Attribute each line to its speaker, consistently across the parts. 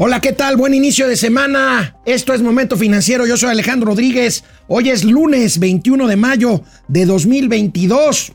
Speaker 1: Hola, ¿qué tal? Buen inicio de semana. Esto es Momento Financiero. Yo soy Alejandro Rodríguez. Hoy es lunes 21 de mayo de 2022.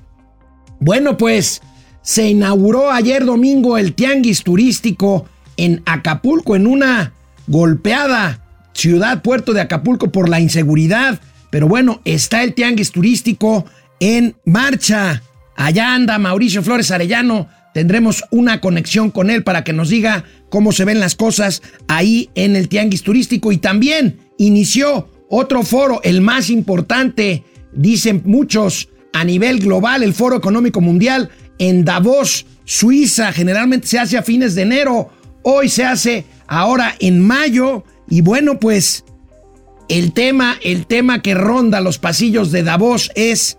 Speaker 1: Bueno, pues se inauguró ayer domingo el Tianguis Turístico en Acapulco, en una golpeada ciudad, puerto de Acapulco por la inseguridad. Pero bueno, está el Tianguis Turístico en marcha. Allá anda Mauricio Flores Arellano tendremos una conexión con él para que nos diga cómo se ven las cosas ahí en el Tianguis Turístico. Y también inició otro foro, el más importante, dicen muchos, a nivel global, el Foro Económico Mundial en Davos, Suiza. Generalmente se hace a fines de enero, hoy se hace ahora en mayo. Y bueno, pues el tema, el tema que ronda los pasillos de Davos es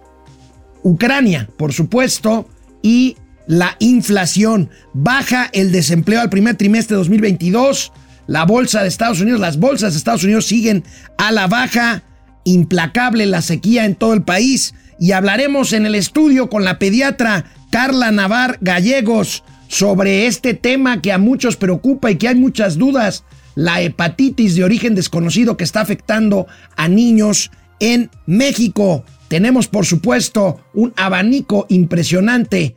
Speaker 1: Ucrania, por supuesto, y la inflación, baja el desempleo al primer trimestre de 2022, la bolsa de Estados Unidos, las bolsas de Estados Unidos siguen a la baja, implacable la sequía en todo el país. Y hablaremos en el estudio con la pediatra Carla Navar Gallegos sobre este tema que a muchos preocupa y que hay muchas dudas, la hepatitis de origen desconocido que está afectando a niños en México. Tenemos por supuesto un abanico impresionante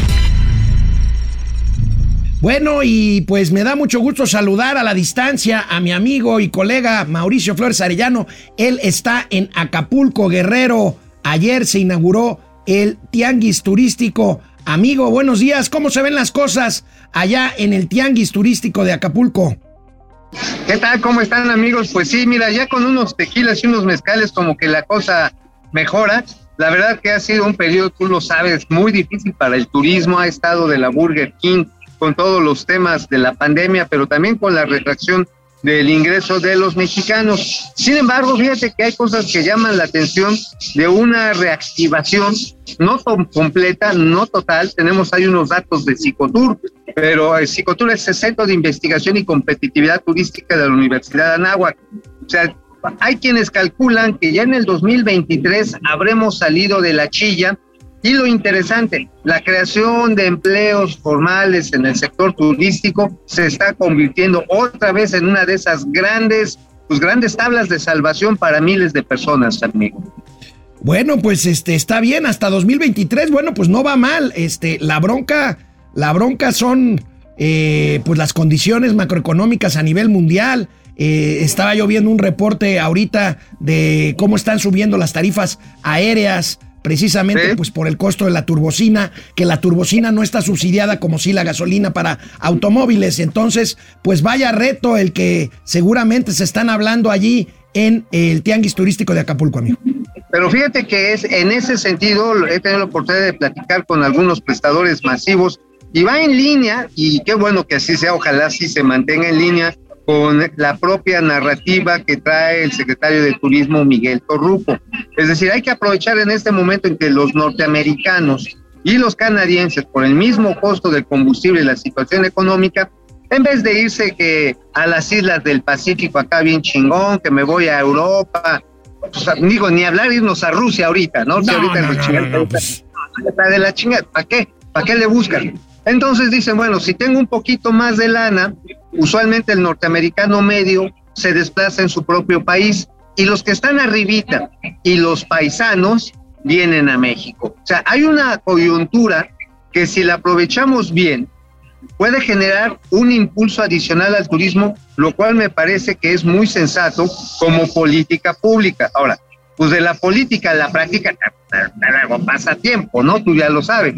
Speaker 1: Bueno, y pues me da mucho gusto saludar a la distancia a mi amigo y colega Mauricio Flores Arellano. Él está en Acapulco, Guerrero. Ayer se inauguró el Tianguis Turístico. Amigo, buenos días. ¿Cómo se ven las cosas allá en el Tianguis Turístico de Acapulco?
Speaker 2: ¿Qué tal? ¿Cómo están amigos? Pues sí, mira, ya con unos tequilas y unos mezcales como que la cosa mejora. La verdad que ha sido un periodo, tú lo sabes, muy difícil para el turismo. Ha estado de la Burger King con todos los temas de la pandemia, pero también con la retracción del ingreso de los mexicanos. Sin embargo, fíjate que hay cosas que llaman la atención de una reactivación no completa, no total. Tenemos ahí unos datos de Psicotur, pero el Psicotur es el Centro de Investigación y Competitividad Turística de la Universidad de Anáhuac. O sea, hay quienes calculan que ya en el 2023 habremos salido de la chilla y lo interesante, la creación de empleos formales en el sector turístico se está convirtiendo otra vez en una de esas grandes, pues grandes tablas de salvación para miles de personas, amigo.
Speaker 1: Bueno, pues este está bien hasta 2023. Bueno, pues no va mal. Este, la bronca, la bronca son eh, pues las condiciones macroeconómicas a nivel mundial. Eh, estaba yo viendo un reporte ahorita de cómo están subiendo las tarifas aéreas precisamente pues por el costo de la turbocina, que la turbocina no está subsidiada como si la gasolina para automóviles. Entonces, pues vaya reto el que seguramente se están hablando allí en el Tianguis Turístico de Acapulco, amigo.
Speaker 2: Pero fíjate que es en ese sentido, he tenido la oportunidad de platicar con algunos prestadores masivos y va en línea, y qué bueno que así sea, ojalá así se mantenga en línea con la propia narrativa que trae el secretario de Turismo Miguel Torruco. Es decir, hay que aprovechar en este momento en que los norteamericanos y los canadienses, por el mismo costo del combustible y la situación económica, en vez de irse que a las islas del Pacífico acá bien chingón, que me voy a Europa, pues, digo, ni hablar irnos a Rusia ahorita, ¿no?
Speaker 1: No,
Speaker 2: ahorita
Speaker 1: no, no, no, pues.
Speaker 2: De la chingada, ¿para qué? ¿Para qué le buscan? Entonces dicen, bueno, si tengo un poquito más de lana, usualmente el norteamericano medio se desplaza en su propio país y los que están arribita y los paisanos vienen a México. O sea, hay una coyuntura que si la aprovechamos bien, puede generar un impulso adicional al turismo, lo cual me parece que es muy sensato como política pública. Ahora, pues de la política a la práctica, pasa tiempo, ¿no? Tú ya lo sabes.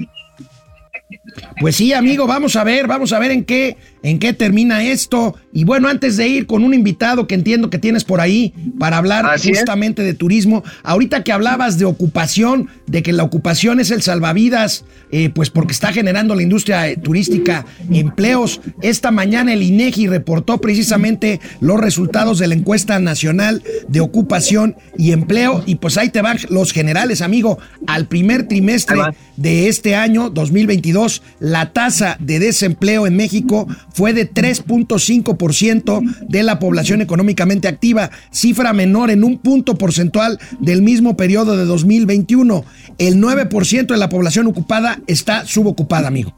Speaker 1: Pues sí, amigo, vamos a ver, vamos a ver en qué, en qué termina esto. Y bueno, antes de ir con un invitado que entiendo que tienes por ahí para hablar justamente de turismo, ahorita que hablabas de ocupación, de que la ocupación es el salvavidas, eh, pues porque está generando la industria eh, turística empleos. Esta mañana el INEGI reportó precisamente los resultados de la encuesta nacional de ocupación y empleo. Y pues ahí te van los generales, amigo. Al primer trimestre de este año, 2022, la tasa de desempleo en México fue de 3.5% de la población económicamente activa, cifra menor en un punto porcentual del mismo periodo de 2021. El 9% de la población ocupada está subocupada, amigo.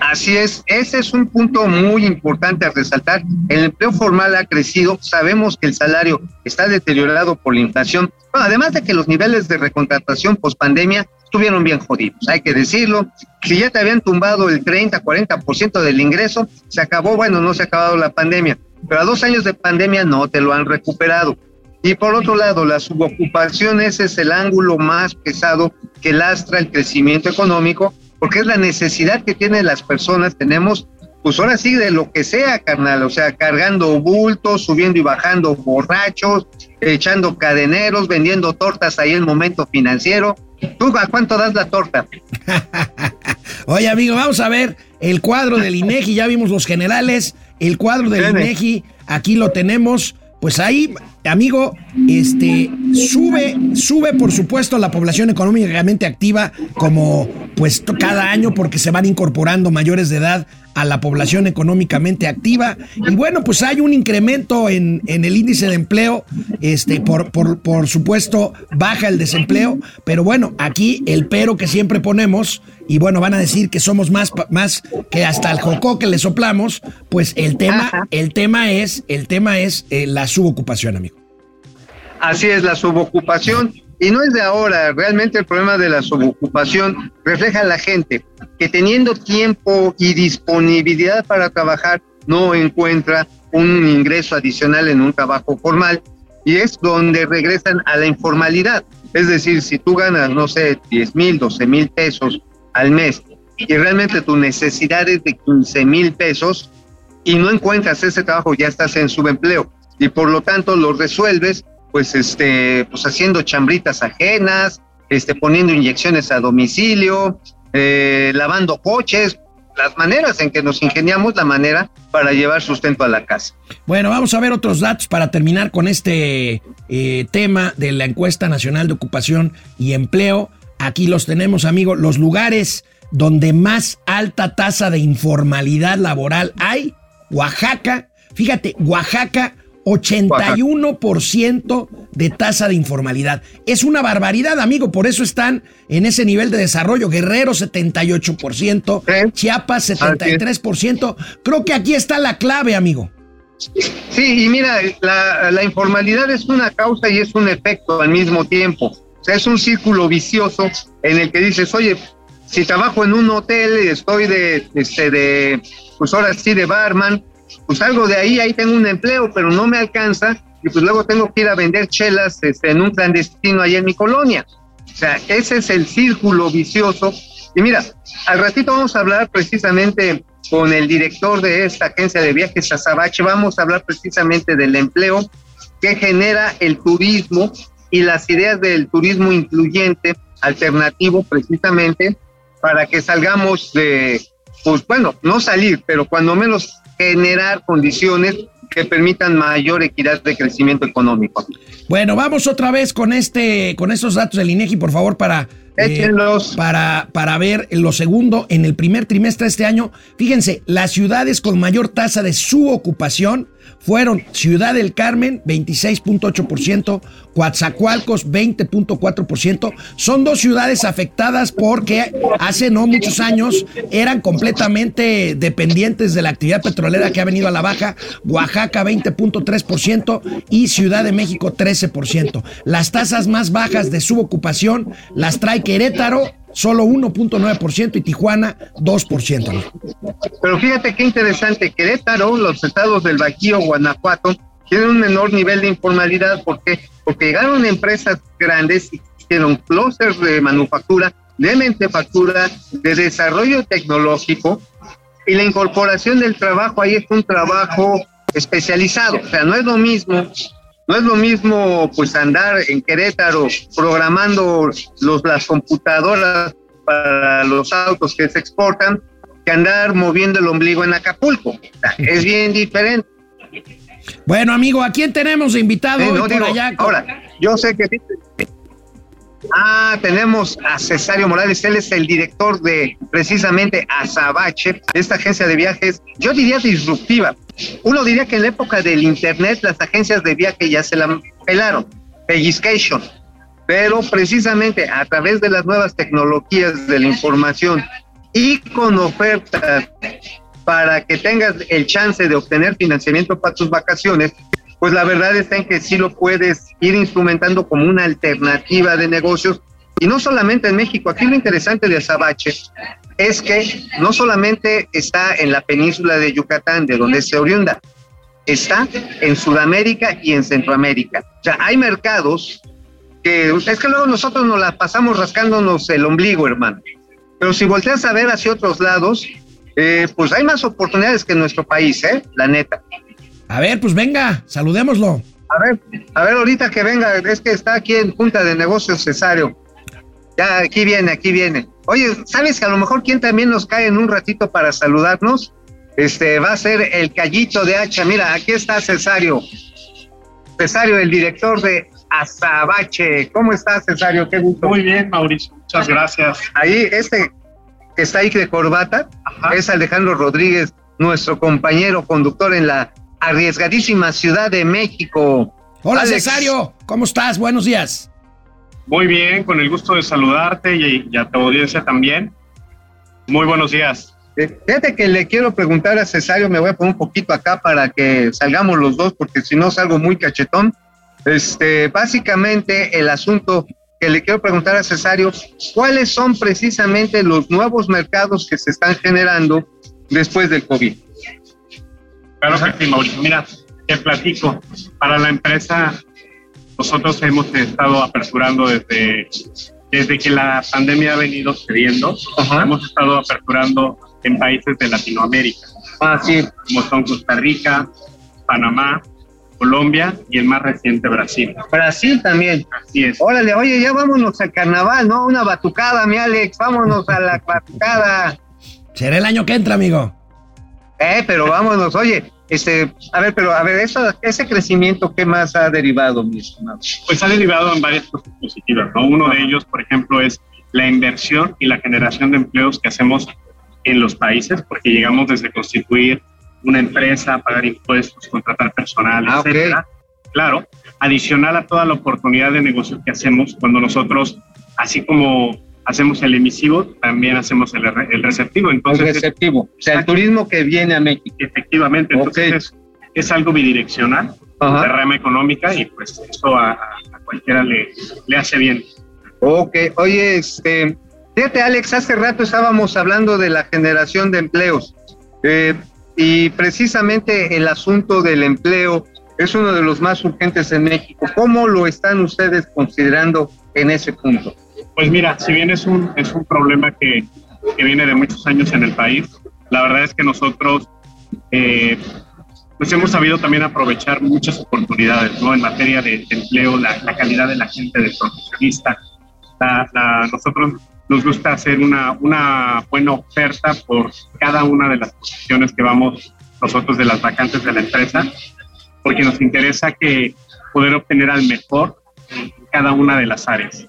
Speaker 2: Así es, ese es un punto muy importante a resaltar. El empleo formal ha crecido, sabemos que el salario está deteriorado por la inflación, además de que los niveles de recontratación post pandemia estuvieron bien jodidos, hay que decirlo. Si ya te habían tumbado el 30, 40% del ingreso, se acabó, bueno, no se ha acabado la pandemia, pero a dos años de pandemia no te lo han recuperado. Y por otro lado, la subocupación ese es el ángulo más pesado que lastra el crecimiento económico porque es la necesidad que tienen las personas. Tenemos, pues ahora sí, de lo que sea, carnal, o sea, cargando bultos, subiendo y bajando borrachos, echando cadeneros, vendiendo tortas ahí en momento financiero. ¿Tú a cuánto das la torta?
Speaker 1: Oye, amigo, vamos a ver el cuadro del INEGI, ya vimos los generales, el cuadro del INEGI, aquí lo tenemos. Pues ahí, amigo, este sube, sube por supuesto la población económicamente activa como pues cada año porque se van incorporando mayores de edad a la población económicamente activa. Y bueno, pues hay un incremento en, en el índice de empleo, este, por, por, por, supuesto, baja el desempleo, pero bueno, aquí el pero que siempre ponemos, y bueno, van a decir que somos más, más que hasta el jocó que le soplamos, pues el tema, el tema es, el tema es eh, la subocupación, amigo.
Speaker 2: Así es, la subocupación. Y no es de ahora, realmente el problema de la subocupación refleja a la gente que teniendo tiempo y disponibilidad para trabajar no encuentra un ingreso adicional en un trabajo formal y es donde regresan a la informalidad. Es decir, si tú ganas, no sé, 10 mil, 12 mil pesos al mes y realmente tu necesidad es de 15 mil pesos y no encuentras ese trabajo, ya estás en subempleo y por lo tanto lo resuelves pues este, pues haciendo chambritas ajenas, este, poniendo inyecciones a domicilio, eh, lavando coches, las maneras en que nos ingeniamos la manera para llevar sustento a la casa.
Speaker 1: Bueno, vamos a ver otros datos para terminar con este eh, tema de la encuesta nacional de ocupación y empleo. Aquí los tenemos, amigos, los lugares donde más alta tasa de informalidad laboral hay. Oaxaca, fíjate, Oaxaca 81% de tasa de informalidad. Es una barbaridad, amigo, por eso están en ese nivel de desarrollo. Guerrero 78%, Chiapas 73%. Creo que aquí está la clave, amigo.
Speaker 2: Sí, y mira, la, la, informalidad es una causa y es un efecto al mismo tiempo. O sea, es un círculo vicioso en el que dices, oye, si trabajo en un hotel y estoy de, este, de, pues ahora sí, de barman, pues salgo de ahí, ahí tengo un empleo, pero no me alcanza y pues luego tengo que ir a vender chelas este, en un clandestino ahí en mi colonia. O sea, ese es el círculo vicioso. Y mira, al ratito vamos a hablar precisamente con el director de esta agencia de viajes, Azabache, vamos a hablar precisamente del empleo que genera el turismo y las ideas del turismo incluyente, alternativo precisamente, para que salgamos de, pues bueno, no salir, pero cuando menos generar condiciones que permitan mayor equidad de crecimiento económico.
Speaker 1: Bueno, vamos otra vez con este, con estos datos del INEGI, por favor, para eh, para, para ver lo segundo en el primer trimestre de este año. Fíjense, las ciudades con mayor tasa de su ocupación fueron Ciudad del Carmen, 26.8%, Coatzacoalcos, 20.4%. Son dos ciudades afectadas porque hace no muchos años eran completamente dependientes de la actividad petrolera que ha venido a la baja. Oaxaca, 20.3% y Ciudad de México, 13%. Las tasas más bajas de subocupación las trae Querétaro, solo 1.9% y Tijuana 2%.
Speaker 2: Pero fíjate qué interesante, Querétaro, los estados del Bajío, Guanajuato, tienen un menor nivel de informalidad. ¿Por qué? Porque llegaron empresas grandes y hicieron clusters de manufactura de manufactura, de desarrollo tecnológico y la incorporación del trabajo ahí es un trabajo especializado, o sea, no es lo mismo no es lo mismo pues andar en Querétaro programando los, las computadoras para los autos que se exportan que andar moviendo el ombligo en Acapulco. O es bien diferente.
Speaker 1: Bueno, amigo, ¿a quién tenemos invitado
Speaker 2: Eh,
Speaker 1: hoy
Speaker 2: no,
Speaker 1: por
Speaker 2: digo,
Speaker 1: allá?
Speaker 2: Ahora, yo sé que... Ah, tenemos a Cesario Morales, él es el director de precisamente Azabache, esta agencia de viajes, yo diría disruptiva. Uno diría que en la época del Internet las agencias de viaje ya se la pelaron, pellizcation, pero precisamente a través de las nuevas tecnologías de la información y con ofertas para que tengas el chance de obtener financiamiento para tus vacaciones, pues la verdad está en que sí lo puedes ir instrumentando como una alternativa de negocios. Y no solamente en México, aquí lo interesante de Azabache es que no solamente está en la península de Yucatán, de donde se oriunda, está en Sudamérica y en Centroamérica. O sea, hay mercados que es que luego nosotros nos la pasamos rascándonos el ombligo, hermano. Pero si volteas a ver hacia otros lados, eh, pues hay más oportunidades que en nuestro país, ¿eh? La neta.
Speaker 1: A ver, pues venga, saludémoslo.
Speaker 2: A ver, a ver, ahorita que venga, es que está aquí en Junta de Negocios Cesario. Ya, aquí viene, aquí viene. Oye, ¿sabes que a lo mejor quien también nos cae en un ratito para saludarnos? Este va a ser el Callito de Hacha. Mira, aquí está Cesario. Cesario, el director de Azabache. ¿Cómo estás, Cesario? Qué gusto.
Speaker 3: Muy bien, Mauricio, muchas gracias.
Speaker 2: Ahí, este que está ahí de corbata,
Speaker 3: Ajá.
Speaker 2: es Alejandro Rodríguez, nuestro compañero conductor en la arriesgadísima Ciudad de México.
Speaker 1: Hola,
Speaker 2: Alex.
Speaker 1: Cesario, ¿cómo estás? Buenos días.
Speaker 3: Muy bien, con el gusto de saludarte y, y a tu audiencia también. Muy buenos días.
Speaker 2: Eh, Fíjate que le quiero preguntar a Cesario, me voy a poner un poquito acá para que salgamos los dos, porque si no salgo muy cachetón. Este, básicamente el asunto que le quiero preguntar a Cesario, ¿cuáles son precisamente los nuevos mercados que se están generando después del COVID?
Speaker 3: Claro que sí, Mauricio. Mira, te platico. Para la empresa, nosotros hemos estado aperturando desde, desde que la pandemia ha venido cediendo. Hemos estado aperturando en países de Latinoamérica,
Speaker 2: Ah, sí.
Speaker 3: como son Costa Rica, Panamá, Colombia y el más reciente Brasil.
Speaker 2: Brasil también.
Speaker 3: Así es.
Speaker 2: Órale, oye, ya vámonos al carnaval, ¿no? Una batucada, mi Alex, vámonos a la batucada.
Speaker 1: Será el año que entra, amigo.
Speaker 2: Eh, pero vámonos, oye, este, a ver, pero a ver, eso, ese crecimiento, ¿qué más ha derivado, mi estimado?
Speaker 3: Pues ha derivado en varias cosas positivas, ¿no? Uno de ellos, por ejemplo, es la inversión y la generación de empleos que hacemos en los países, porque llegamos desde constituir una empresa, pagar impuestos, contratar personal,
Speaker 2: Ah,
Speaker 3: etcétera. Claro, adicional a toda la oportunidad de negocio que hacemos cuando nosotros, así como hacemos el emisivo, también hacemos el, el receptivo.
Speaker 2: El
Speaker 3: Entonces,
Speaker 2: receptivo, o sea, el turismo que viene a México.
Speaker 3: efectivamente, entonces es, es algo bidireccional,
Speaker 2: Ajá.
Speaker 3: de rama económica, y pues eso a cualquiera le, le hace bien.
Speaker 2: Ok, oye, este, fíjate, Alex, hace rato estábamos hablando de la generación de empleos eh, y precisamente el asunto del empleo es uno de los más urgentes en México. ¿Cómo lo están ustedes considerando en ese punto?
Speaker 3: Pues mira, si bien es un, es un problema que, que viene de muchos años en el país, la verdad es que nosotros eh, pues hemos sabido también aprovechar muchas oportunidades ¿no? en materia de, de empleo, la, la calidad de la gente, del profesionista. La, la- nosotros nos gusta hacer una, una buena oferta por cada una de las posiciones que vamos nosotros de las vacantes de la empresa, porque nos interesa que poder obtener al mejor en cada una de las áreas.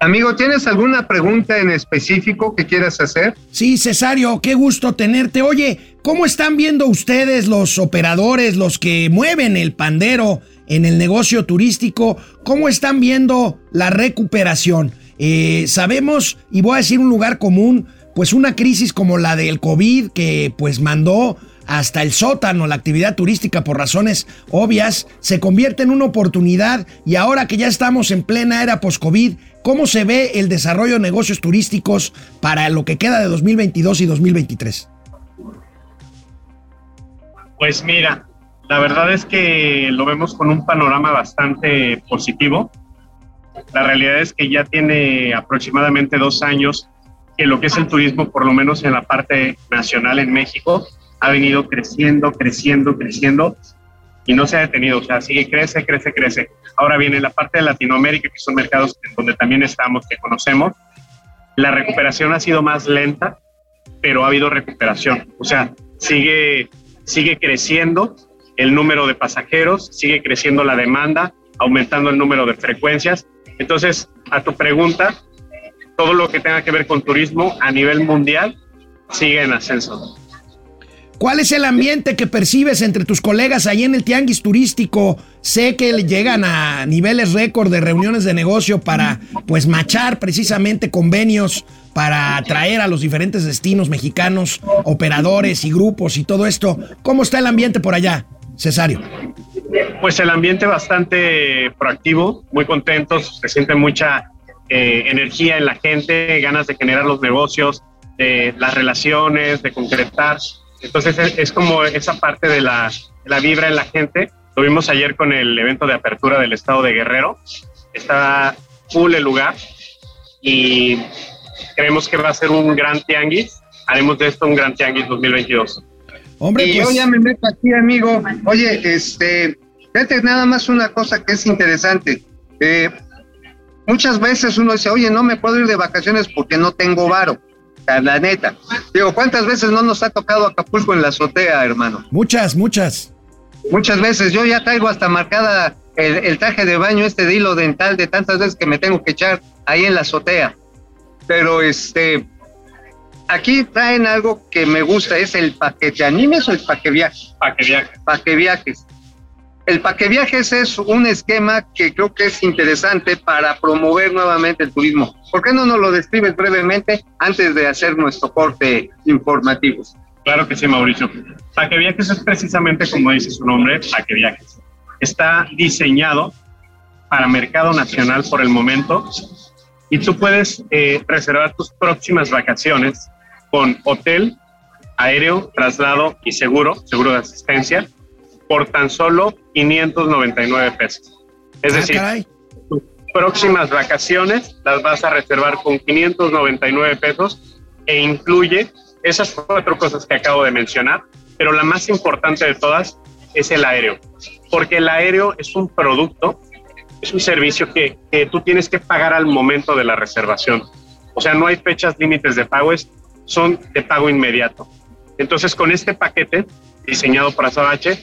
Speaker 2: Amigo, ¿tienes alguna pregunta en específico que quieras hacer?
Speaker 1: Sí, Cesario, qué gusto tenerte. Oye, ¿cómo están viendo ustedes los operadores, los que mueven el pandero en el negocio turístico? ¿Cómo están viendo la recuperación? Eh, sabemos, y voy a decir un lugar común, pues una crisis como la del COVID que pues mandó hasta el sótano la actividad turística por razones obvias, se convierte en una oportunidad y ahora que ya estamos en plena era post-COVID, ¿cómo se ve el desarrollo de negocios turísticos para lo que queda de 2022 y 2023?
Speaker 3: Pues mira, la verdad es que lo vemos con un panorama bastante positivo. La realidad es que ya tiene aproximadamente dos años que lo que es el turismo, por lo menos en la parte nacional en México, ha venido creciendo, creciendo, creciendo y no se ha detenido, o sea, sigue, crece, crece, crece. Ahora viene la parte de Latinoamérica, que son mercados donde también estamos, que conocemos. La recuperación ha sido más lenta, pero ha habido recuperación. O sea, sigue, sigue creciendo el número de pasajeros, sigue creciendo la demanda, aumentando el número de frecuencias. Entonces, a tu pregunta, todo lo que tenga que ver con turismo a nivel mundial sigue en ascenso.
Speaker 1: ¿Cuál es el ambiente que percibes entre tus colegas ahí en el tianguis turístico? Sé que llegan a niveles récord de reuniones de negocio para pues machar precisamente convenios para atraer a los diferentes destinos mexicanos, operadores y grupos y todo esto. ¿Cómo está el ambiente por allá, Cesario?
Speaker 3: Pues el ambiente bastante proactivo, muy contentos, se siente mucha eh, energía en la gente, ganas de generar los negocios, de las relaciones, de concretar. Entonces es, como esa parte de la, la, vibra en la gente. Lo vimos ayer con el evento de apertura del estado de Guerrero. Está full el lugar y creemos que va a ser un gran tianguis. Haremos de esto un gran tianguis 2022.
Speaker 2: Hombre, y yo pues- ya me meto aquí, amigo. Oye, este, fíjate nada más una cosa que es interesante. Eh, muchas veces uno dice, oye, no me puedo ir de vacaciones porque no tengo varo la neta. Digo, ¿cuántas veces no nos ha tocado Acapulco en la azotea, hermano?
Speaker 1: Muchas, muchas.
Speaker 2: Muchas veces. Yo ya traigo hasta marcada el, traje de baño, este de hilo dental, de tantas veces que me tengo que echar ahí en la azotea. Pero este, aquí traen algo que me gusta, es el paquete animes o el paquete viajes.
Speaker 3: Paquete viajes.
Speaker 2: Viajes. El paquete viajes es un esquema que creo que es interesante para promover nuevamente el turismo. ¿Por qué no nos lo describes brevemente antes de hacer nuestro corte informativo?
Speaker 3: Claro que sí, Mauricio. Paquete viajes es precisamente como dice su nombre, paquete viajes. Está diseñado para mercado nacional por el momento y tú puedes eh, reservar tus próximas vacaciones con hotel, aéreo, traslado y seguro, seguro de asistencia por tan solo 599 pesos. Es ah, decir, tus próximas vacaciones las vas a reservar con 599 pesos e incluye esas cuatro cosas que acabo de mencionar, pero la más importante de todas es el aéreo, porque el aéreo es un producto, es un servicio que, que tú tienes que pagar al momento de la reservación. O sea, no hay fechas límites de pago, son de pago inmediato. Entonces, con este paquete diseñado para Sabache,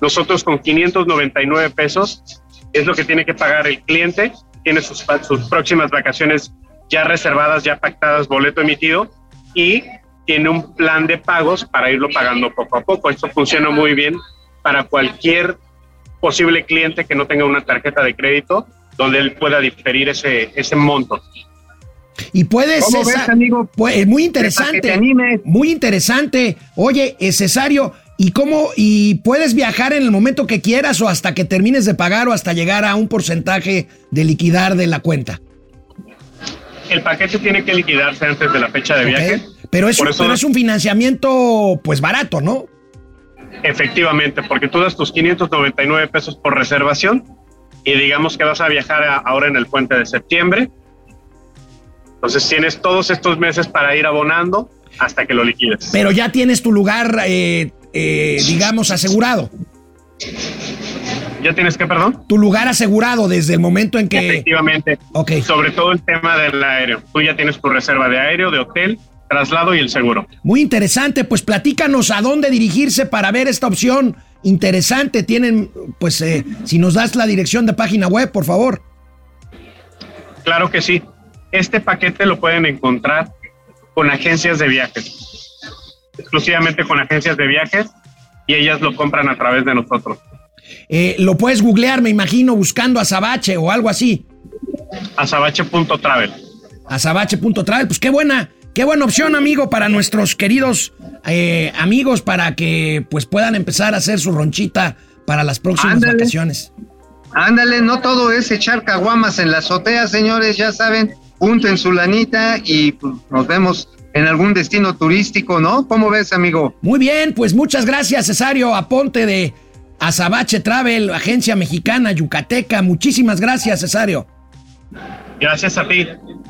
Speaker 3: nosotros con 599 pesos es lo que tiene que pagar el cliente, tiene sus, sus próximas vacaciones ya reservadas, ya pactadas, boleto emitido y tiene un plan de pagos para irlo pagando poco a poco. Esto funciona muy bien para cualquier posible cliente que no tenga una tarjeta de crédito donde él pueda diferir ese, ese monto.
Speaker 1: Y puedes, César, amigo? Pues, muy interesante, muy interesante. Oye, Cesario, ¿Y cómo? ¿Y puedes viajar en el momento que quieras o hasta que termines de pagar o hasta llegar a un porcentaje de liquidar de la cuenta?
Speaker 3: El paquete tiene que liquidarse antes de la fecha de viaje.
Speaker 1: Pero es, un, pero es un financiamiento pues barato, ¿no?
Speaker 3: Efectivamente, porque tú das tus 599 pesos por reservación y digamos que vas a viajar ahora en el puente de septiembre. Entonces tienes todos estos meses para ir abonando hasta que lo liquides.
Speaker 1: Pero ya tienes tu lugar eh, eh, digamos, asegurado.
Speaker 3: ¿Ya tienes que, perdón?
Speaker 1: Tu lugar asegurado desde el momento en que...
Speaker 3: Efectivamente.
Speaker 1: Ok.
Speaker 3: Sobre todo el tema del aéreo. Tú ya tienes tu reserva de aéreo, de hotel, traslado y el seguro.
Speaker 1: Muy interesante, pues platícanos a dónde dirigirse para ver esta opción interesante. Tienen, pues, eh, si nos das la dirección de página web, por favor.
Speaker 3: Claro que sí. Este paquete lo pueden encontrar con agencias de viajes exclusivamente con agencias de viajes y ellas lo compran a través de nosotros.
Speaker 1: Eh, lo puedes googlear, me imagino, buscando Azabache o algo así.
Speaker 3: Azabache.travel.
Speaker 1: Azabache.travel, pues qué buena, qué buena opción, amigo, para nuestros queridos eh, amigos para que pues puedan empezar a hacer su ronchita para las próximas vacaciones.
Speaker 2: Ándale, no todo es echar caguamas en la azotea, señores, ya saben, punten su lanita y pues, nos vemos en algún destino turístico, ¿no? ¿Cómo ves, amigo?
Speaker 1: Muy bien, pues muchas gracias, Cesario Aponte de Azabache Travel, agencia mexicana yucateca. Muchísimas gracias, Cesario.
Speaker 3: Gracias a ti.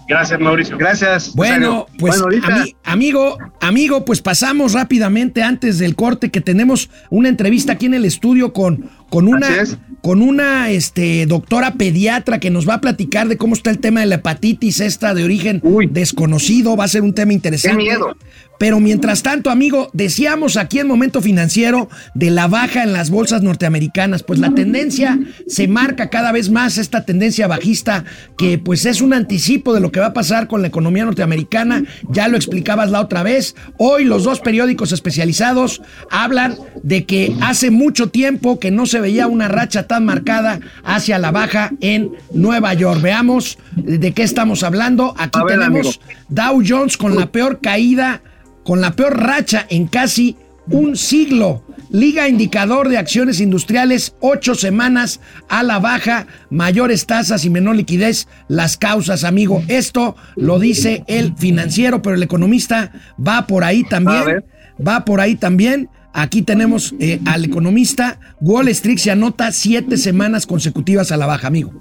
Speaker 3: Gracias, Mauricio.
Speaker 2: Gracias.
Speaker 1: Bueno, pues
Speaker 2: Bueno,
Speaker 1: ami- amigo, amigo, pues pasamos rápidamente antes del corte que tenemos una entrevista aquí en el estudio con, con una,
Speaker 2: es.
Speaker 1: Con una este, doctora pediatra que nos va a platicar de cómo está el tema de la hepatitis esta de origen
Speaker 2: Uy.
Speaker 1: desconocido. Va a ser un tema interesante.
Speaker 2: Qué miedo.
Speaker 1: Pero mientras tanto, amigo, decíamos aquí en Momento Financiero de la baja en las bolsas norteamericanas, pues la tendencia se marca cada vez más, esta tendencia bajista que pues es un anticipo de lo que va a pasar con la economía norteamericana, ya lo explicabas la otra vez, hoy los dos periódicos especializados hablan de que hace mucho tiempo que no se veía una racha tan marcada hacia la baja en Nueva York. Veamos de qué estamos hablando. Aquí
Speaker 2: ver,
Speaker 1: tenemos
Speaker 2: amigo.
Speaker 1: Dow Jones con la peor caída con la peor racha en casi un siglo. Liga indicador de acciones industriales, ocho semanas a la baja, mayores tasas y menor liquidez. Las causas, amigo. Esto lo dice el financiero, pero el economista va por ahí también. Va por ahí también. Aquí tenemos eh, al economista. Wall Street se anota siete semanas consecutivas a la baja, amigo.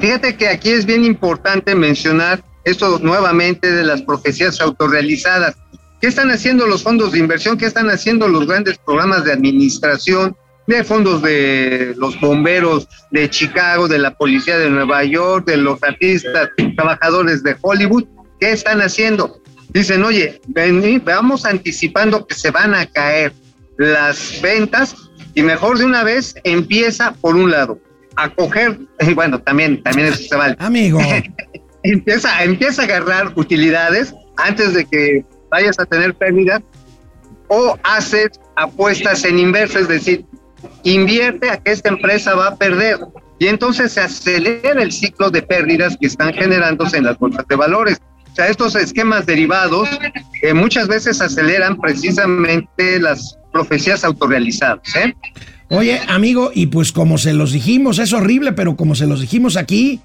Speaker 2: Fíjate que aquí es bien importante mencionar esto nuevamente de las profecías autorrealizadas. ¿Qué están haciendo los fondos de inversión? ¿Qué están haciendo los grandes programas de administración? De fondos de los bomberos de Chicago, de la policía de Nueva York, de los artistas, trabajadores de Hollywood. ¿Qué están haciendo? Dicen, oye, vení, vamos anticipando que se van a caer las ventas y mejor de una vez empieza por un lado a coger, bueno, también, también eso se vale.
Speaker 1: Amigo.
Speaker 2: empieza, empieza a agarrar utilidades antes de que vayas a tener pérdidas o haces apuestas en inverso, es decir, invierte a que esta empresa va a perder y entonces se acelera el ciclo de pérdidas que están generándose en las bolsas de valores. O sea, estos esquemas derivados eh, muchas veces aceleran precisamente las profecías autorrealizadas. ¿eh?
Speaker 1: Oye, amigo, y pues como se los dijimos, es horrible, pero como se los dijimos aquí,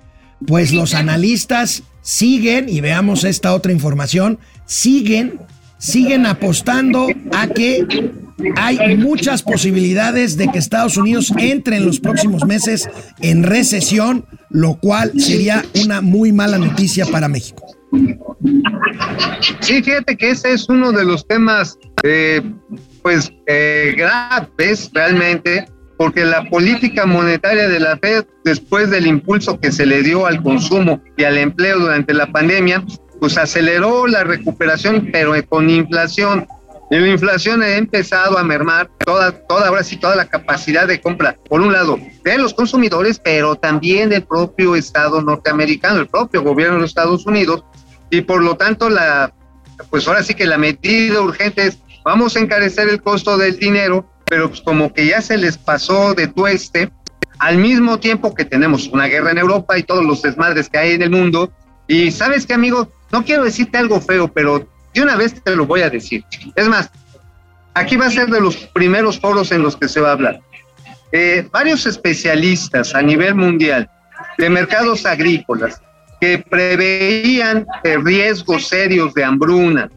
Speaker 1: pues los analistas siguen, y veamos esta otra información, siguen, siguen apostando a que hay muchas posibilidades de que Estados Unidos entre en los próximos meses en recesión, lo cual sería una muy mala noticia para México.
Speaker 2: Sí, fíjate que ese es uno de los temas, eh, pues, eh, graves realmente, porque la política monetaria de la Fed, después del impulso que se le dio al consumo y al empleo durante la pandemia, pues aceleró la recuperación, pero con inflación. Y la inflación ha empezado a mermar toda, toda, ahora sí, toda la capacidad de compra, por un lado, de los consumidores, pero también del propio Estado norteamericano, el propio gobierno de Estados Unidos, y por lo tanto la pues ahora sí que la medida urgente es vamos a encarecer el costo del dinero, pero pues como que ya se les pasó de tueste, al mismo tiempo que tenemos una guerra en Europa y todos los desmadres que hay en el mundo, y sabes qué amigo, no quiero decirte algo feo, pero de una vez te lo voy a decir. Es más, aquí va a ser de los primeros foros en los que se va a hablar. Eh, varios especialistas a nivel mundial de mercados agrícolas que preveían riesgos serios de hambruna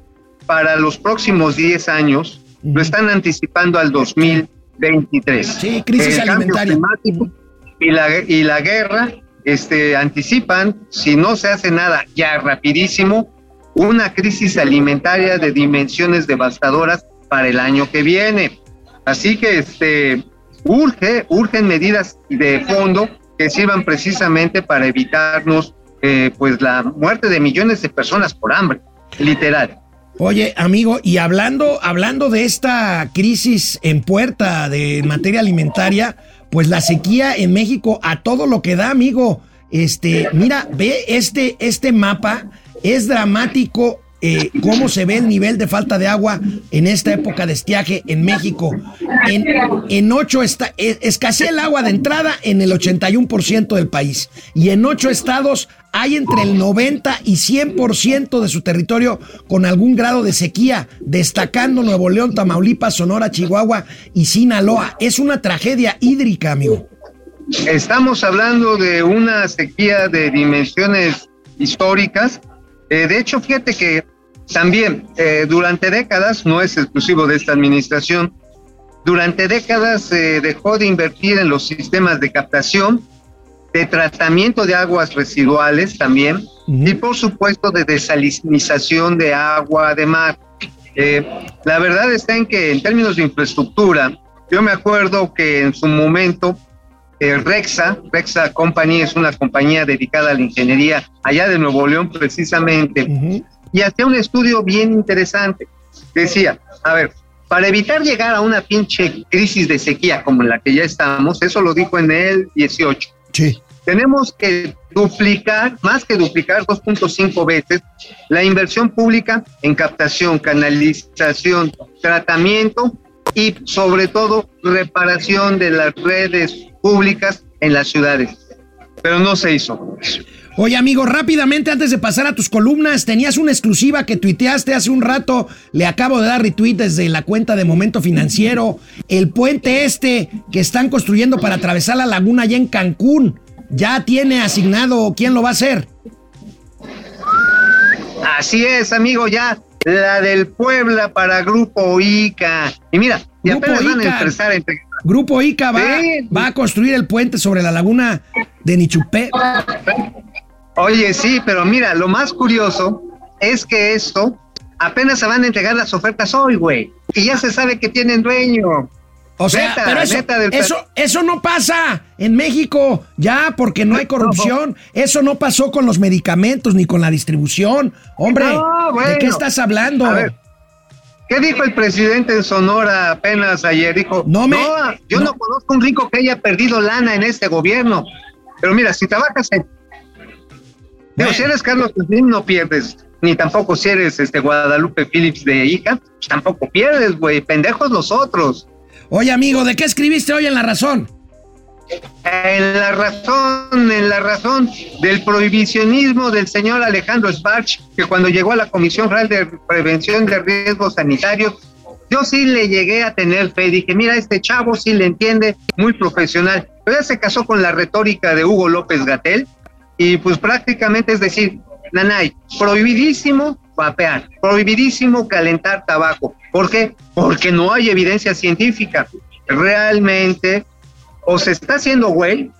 Speaker 2: para los próximos 10 años, lo están anticipando al 2023.
Speaker 1: Sí, crisis
Speaker 2: El
Speaker 1: alimentaria.
Speaker 2: climático Y la, y la guerra este, anticipan, si no se hace nada ya rapidísimo, una crisis alimentaria de dimensiones devastadoras para el año que viene. Así que este, urge, urgen medidas de fondo que sirvan precisamente para evitarnos eh, pues la muerte de millones de personas por hambre, literal.
Speaker 1: Oye, amigo, y hablando, hablando de esta crisis en puerta de materia alimentaria, pues la sequía en México a todo lo que da, amigo. Este, mira, ve este, este mapa, es dramático eh, cómo se ve el nivel de falta de agua en esta época de estiaje en México. En, en ocho está, eh, escasea el agua de entrada en el 81% del país. Y en ocho estados hay entre el 90 y 100% de su territorio con algún grado de sequía, destacando Nuevo León, Tamaulipas, Sonora, Chihuahua y Sinaloa. Es una tragedia hídrica, amigo.
Speaker 2: Estamos hablando de una sequía de dimensiones históricas. Eh, de hecho, fíjate que también eh, durante décadas, no es exclusivo de esta administración, durante décadas se dejó de invertir en los sistemas de captación de tratamiento de aguas residuales también, y por supuesto de desalinización de agua de mar. Eh, la verdad está en que en términos de infraestructura, yo me acuerdo que en su momento eh, Rexa, Rexa Company es una compañía dedicada a la ingeniería allá de Nuevo León precisamente,
Speaker 1: Ujú.
Speaker 2: y hacía un estudio bien interesante. Decía, a ver, para evitar llegar a una pinche crisis de sequía como en la que ya estamos, eso lo dijo en el 18,
Speaker 1: Sí.
Speaker 2: tenemos que duplicar, más que duplicar 2.5 veces, la inversión pública en captación, canalización, tratamiento y sobre todo reparación de las redes públicas en las ciudades. Pero no se hizo.
Speaker 1: Oye, amigo, rápidamente antes de pasar a tus columnas, tenías una exclusiva que tuiteaste hace un rato. Le acabo de dar retweet desde la cuenta de Momento Financiero. El puente este que están construyendo para atravesar la laguna allá en Cancún. Ya tiene asignado quién lo va a hacer.
Speaker 2: Así es, amigo, ya la del Puebla para Grupo ICA. Y mira, y
Speaker 1: Grupo
Speaker 2: apenas van a empezar entre
Speaker 1: Grupo ICA va, va a construir el puente sobre la laguna de Nichupé.
Speaker 2: Oye, sí, pero mira, lo más curioso es que esto apenas se van a entregar las ofertas hoy, güey. Y ya se sabe que tienen dueño.
Speaker 1: O sea,
Speaker 2: Neta,
Speaker 1: pero eso,
Speaker 2: neta del-
Speaker 1: eso, eso no pasa en México, ya, porque no hay corrupción. Eso no pasó con los medicamentos ni con la distribución. Hombre,
Speaker 2: No,
Speaker 1: ¿de qué estás hablando?
Speaker 2: A ver, ¿Qué dijo el presidente en Sonora apenas ayer? Dijo,
Speaker 1: No me-
Speaker 2: yo
Speaker 1: no.
Speaker 2: no. conozco un rico que haya perdido lana en este gobierno. Pero mira, si trabajas en...
Speaker 1: Bueno.
Speaker 2: si eres Carlos Slim, no pierdes. Ni tampoco si eres este Guadalupe Phillips de hija, pues tampoco pierdes, güey. Pendejos los otros.
Speaker 1: Oye, amigo, ¿de qué escribiste hoy en La Razón?
Speaker 2: En la razón, en la razón del prohibicionismo del señor Alejandro Sparch, que cuando llegó a la Comisión Federal de Prevención de Riesgos Sanitarios, yo sí le llegué a tener fe. Dije, mira, este chavo sí le entiende, muy profesional. Pero ya se casó con la retórica de Hugo López Gatel y pues prácticamente es decir, Nanay, prohibidísimo vapear, prohibidísimo calentar tabaco. ¿Por qué? Porque no hay evidencia científica. Realmente o se está haciendo güey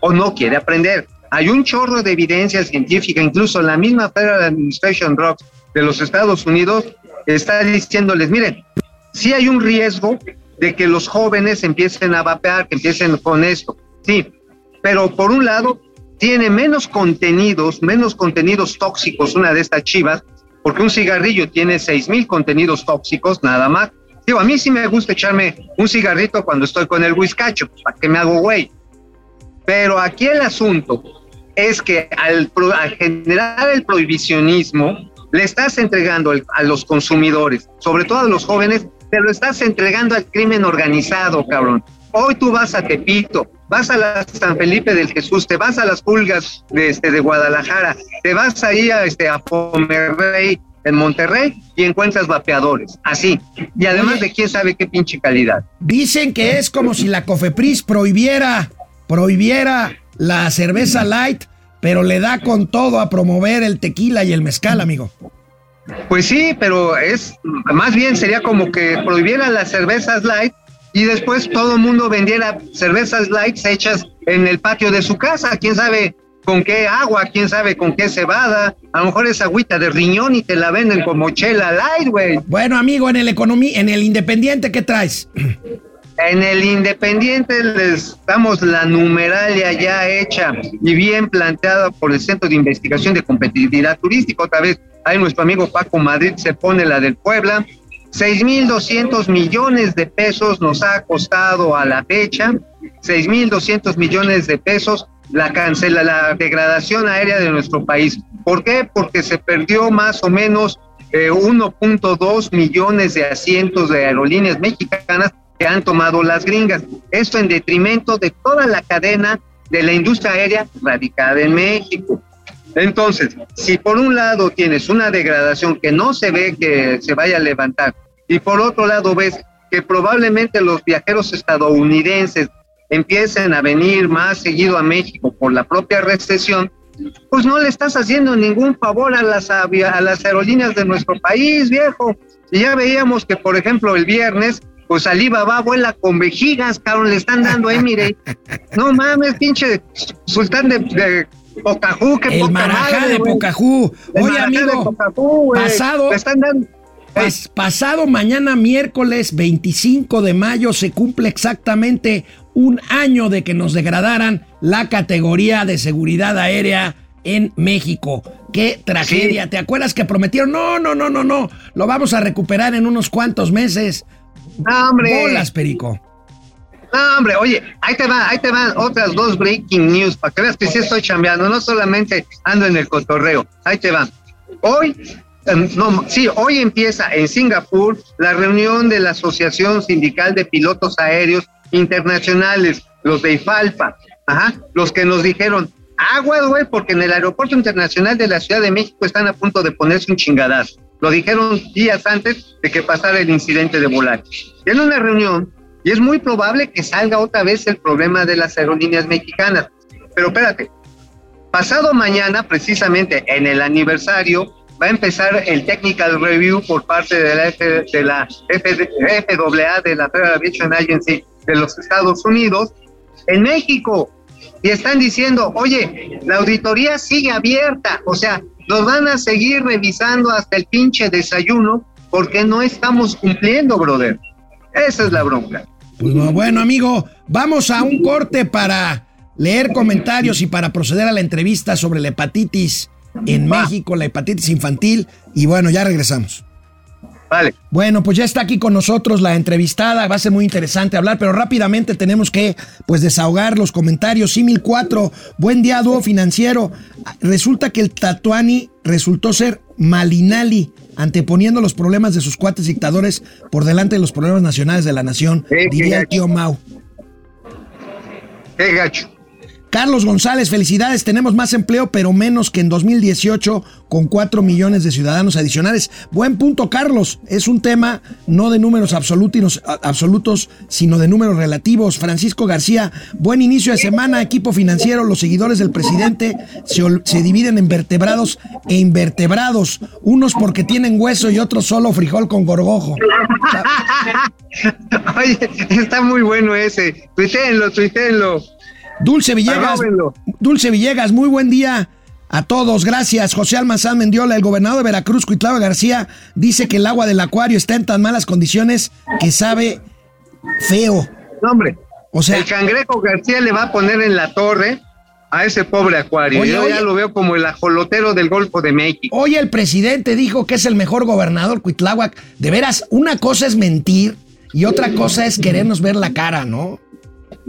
Speaker 2: o no quiere aprender. Hay un chorro de evidencia científica, incluso la misma Federal Administration Drugs de los Estados Unidos está diciéndoles, miren, sí hay un riesgo de que los jóvenes empiecen a vapear, que empiecen con esto, sí, pero por un lado tiene menos contenidos, menos contenidos tóxicos una de estas chivas, porque un cigarrillo tiene seis mil contenidos tóxicos nada más. Digo, a mí sí me gusta echarme un cigarrito cuando estoy con el whiskacho, pues, ¿para qué me hago güey? Pero aquí el asunto es que al, al generar el prohibicionismo, le estás entregando el- a los consumidores, sobre todo a los jóvenes, te lo estás entregando al crimen organizado, cabrón. Hoy tú vas a Tepito, vas a la San Felipe del Jesús, te vas a las pulgas de, este, de Guadalajara, te vas ahí a, este, a Pomerrey en Monterrey y encuentras vapeadores, así. Y además
Speaker 1: Oye.
Speaker 2: de quién sabe qué pinche calidad.
Speaker 1: Dicen que es como si la Cofepris prohibiera, prohibiera la cerveza light, pero le da con todo a promover el tequila y el mezcal, amigo.
Speaker 2: Pues sí, pero es más bien sería como que prohibiera las cervezas light y después todo el mundo vendiera cervezas light hechas en el patio de su casa. Quién sabe con qué agua, quién sabe con qué cebada. A lo mejor es agüita de riñón y te la venden como chela light, güey.
Speaker 1: Bueno, amigo, en el economía, en el Independiente, ¿qué traes?
Speaker 2: En el Independiente les damos la numeralia ya hecha y bien planteada por el Centro de Investigación de Competitividad Turística. Otra vez, ahí nuestro amigo Paco Madrid se pone la del Puebla. 6.200 millones de pesos nos ha costado a la fecha. 6.200 millones de pesos la cancela, la degradación aérea de nuestro país. ¿Por qué? Porque se perdió más o menos eh, 1.2 millones de asientos de aerolíneas mexicanas que han tomado las gringas. Esto en detrimento de toda la cadena de la industria aérea radicada en México. Entonces, si por un lado tienes una degradación que no se ve que se vaya a levantar, y por otro lado ves que probablemente los viajeros estadounidenses empiecen a venir más seguido a México por la propia recesión, pues no le estás haciendo ningún favor a las, a las aerolíneas de nuestro país, viejo. Y ya veíamos que, por ejemplo, el viernes pues Alibaba vuela con vejigas, cabrón, le están dando ahí, mire. No mames, pinche sultán de Pocahú, que
Speaker 1: El marajá
Speaker 2: madre,
Speaker 1: de
Speaker 2: güey.
Speaker 1: Pocahú.
Speaker 2: El
Speaker 1: Oye, amigo, pasado-
Speaker 2: Le están dando.
Speaker 1: Pas- pasado mañana miércoles 25 de mayo se cumple exactamente un año de que nos degradaran la categoría de seguridad aérea en México. Qué tragedia. ¿Te acuerdas que prometieron? No, no, no, no, no. Lo vamos a recuperar en unos cuantos meses.
Speaker 2: No, hombre.
Speaker 1: Bolas, Perico.
Speaker 2: No, hombre, oye, ahí te va, ahí te van otras dos breaking news para que veas que sí estoy chambeando, no solamente ando en el cotorreo. Ahí te van. Hoy, em, no, sí, hoy empieza en Singapur la reunión de la Asociación Sindical de Pilotos Aéreos Internacionales, los de IFALPA, ajá, los que nos dijeron, agua, güey, porque en el Aeropuerto Internacional de la Ciudad de México están a punto de ponerse un chingadazo. Lo dijeron días antes de que pasara el incidente de volar. Y en una reunión y es muy probable que salga otra vez el problema de las aerolíneas mexicanas. Pero espérate, pasado mañana, precisamente en el aniversario, va a empezar el technical review por parte de la, F, de la FAA, de la Federal Aviation Agency de los Estados Unidos, en México. Y están diciendo, oye, la auditoría sigue abierta, o sea, nos van a seguir revisando hasta el pinche desayuno porque no estamos cumpliendo, brother. Esa es la bronca.
Speaker 1: Pues no, bueno, amigo, vamos a un corte para leer comentarios y para proceder a la entrevista sobre la hepatitis en México, la hepatitis infantil. Y bueno, ya regresamos.
Speaker 2: Vale.
Speaker 1: Bueno, pues ya está aquí con nosotros la entrevistada. Va a ser muy interesante hablar, pero rápidamente tenemos que pues desahogar los comentarios. Simil 4, buen día, dúo financiero. Resulta que el Tatuani resultó ser Malinali, anteponiendo los problemas de sus cuates dictadores por delante de los problemas nacionales de la nación,
Speaker 2: Sí,
Speaker 1: diría el tío Mau.
Speaker 2: Qué gacho.
Speaker 1: Carlos González, felicidades. Tenemos más empleo, pero menos que en 2018, con 4 millones de ciudadanos adicionales. Buen punto, Carlos. Es un tema no de números absolutos, sino de números relativos. Francisco García, buen inicio de semana, equipo financiero. Los seguidores del presidente se dividen en vertebrados e invertebrados. Unos porque tienen hueso y otros solo frijol con gorgojo.
Speaker 2: Oye, está muy bueno ese. Tuiteenlo, tuiteenlo.
Speaker 1: Dulce Villegas. Dulce Villegas, muy buen día a todos. Gracias. José Almazán Mendiola, el gobernador de Veracruz, Cuitlava García, dice que el agua del acuario está en tan malas condiciones que sabe feo.
Speaker 2: No, hombre.
Speaker 1: O sea,
Speaker 2: el cangrejo García le va a poner en la torre a ese pobre acuario.
Speaker 1: Oye,
Speaker 2: Yo
Speaker 1: oye.
Speaker 2: ya lo veo como el ajolotero del Golfo de México.
Speaker 1: hoy el presidente dijo que es el mejor gobernador Cuitláhuac. De veras, una cosa es mentir y otra cosa es querernos ver la cara, ¿no?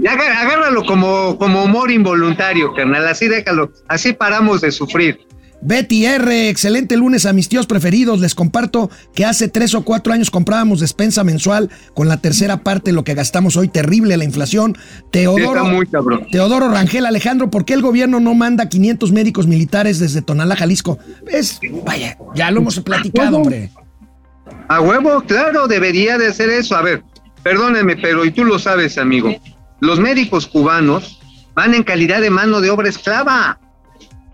Speaker 2: Agárralo como, como humor involuntario, carnal. Así déjalo. Así paramos de sufrir.
Speaker 1: Betty R, excelente lunes a mis tíos preferidos. Les comparto que hace tres o cuatro años comprábamos despensa mensual con la tercera parte de lo que gastamos hoy. Terrible la inflación. Teodoro,
Speaker 2: Está muy cabrón.
Speaker 1: Teodoro Rangel Alejandro, ¿por qué el gobierno no manda 500 médicos militares desde Tonalá, Jalisco? Es, vaya, ya lo hemos platicado, hombre.
Speaker 2: A huevo, claro, debería de hacer eso. A ver, perdónenme, pero y tú lo sabes, amigo. Los médicos cubanos van en calidad de mano de obra esclava.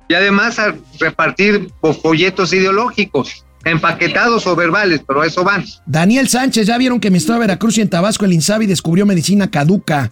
Speaker 2: Y además a repartir folletos ideológicos, empaquetados o verbales, pero a eso van.
Speaker 1: Daniel Sánchez, ya vieron que mi estado de Veracruz y en Tabasco el Insabi descubrió medicina caduca.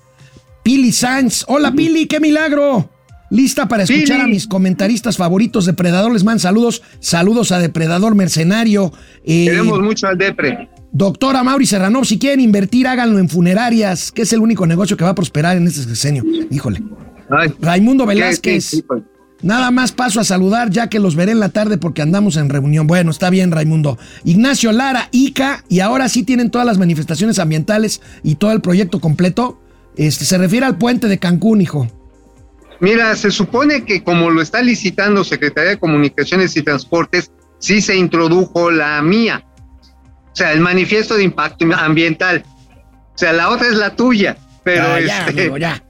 Speaker 1: Pili Sanz, hola Pili, qué milagro. Lista para escuchar
Speaker 2: Pili.
Speaker 1: a mis comentaristas favoritos. Depredador les man saludos. Saludos a Depredador Mercenario. Eh,
Speaker 2: Queremos mucho al Depre.
Speaker 1: Doctora Mauri Serrano, si quieren invertir, háganlo en funerarias, que es el único negocio que va a prosperar en este sexenio. Híjole.
Speaker 2: Ay,
Speaker 1: Raimundo
Speaker 2: qué-
Speaker 1: Velázquez.
Speaker 2: qué- qué-
Speaker 1: Nada más paso a saludar ya que los veré en la tarde porque andamos en reunión. Bueno, está bien, Raimundo. Ignacio Lara, ICA, y ahora sí tienen todas las manifestaciones ambientales y todo el proyecto completo. Este, se refiere al puente de Cancún, hijo.
Speaker 2: Mira, se supone que como lo está licitando Secretaría de Comunicaciones y Transportes, sí se introdujo la mía. O sea, el manifiesto de impacto ambiental. O sea, la otra es la tuya. Pero
Speaker 1: ya, ya,
Speaker 2: este-
Speaker 1: amigo, ya.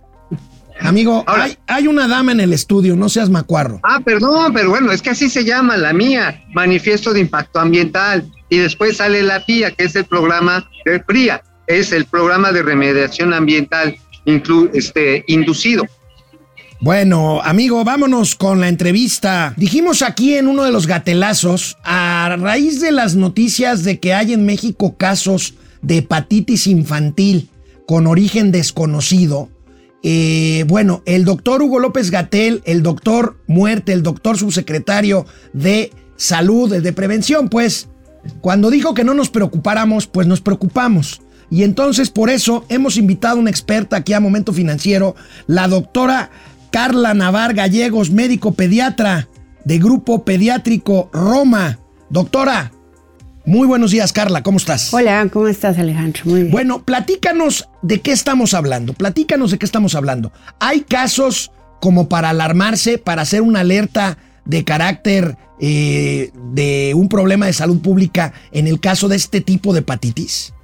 Speaker 1: Amigo,
Speaker 2: Ahora-
Speaker 1: hay, hay una dama en el estudio, no seas macuarro.
Speaker 2: Ah, perdón, pero bueno, es que así se llama la mía, Manifiesto de Impacto Ambiental. Y después sale la PIA, que es el programa de PRIA, es el programa de remediación ambiental inclu- este, inducido.
Speaker 1: Bueno, amigo, vámonos con la entrevista. Dijimos aquí en uno de los gatelazos, a raíz de las noticias de que hay en México casos de hepatitis infantil con origen desconocido. Eh, bueno, el doctor Hugo López Gatel, el doctor Muerte, el doctor subsecretario de Salud, de Prevención, pues cuando dijo que no nos preocupáramos, pues nos preocupamos. Y entonces por eso hemos invitado a una experta aquí a Momento Financiero, la doctora Carla Navar Gallegos, médico pediatra de Grupo Pediátrico Roma. Doctora, muy buenos días, Carla, ¿cómo estás?
Speaker 4: Hola, ¿cómo estás, Alejandro? Muy bien.
Speaker 1: Bueno, platícanos de qué estamos hablando. Platícanos de qué estamos hablando. ¿Hay casos como para alarmarse, para hacer una alerta de carácter eh, de un problema de salud pública en el caso de este tipo de hepatitis?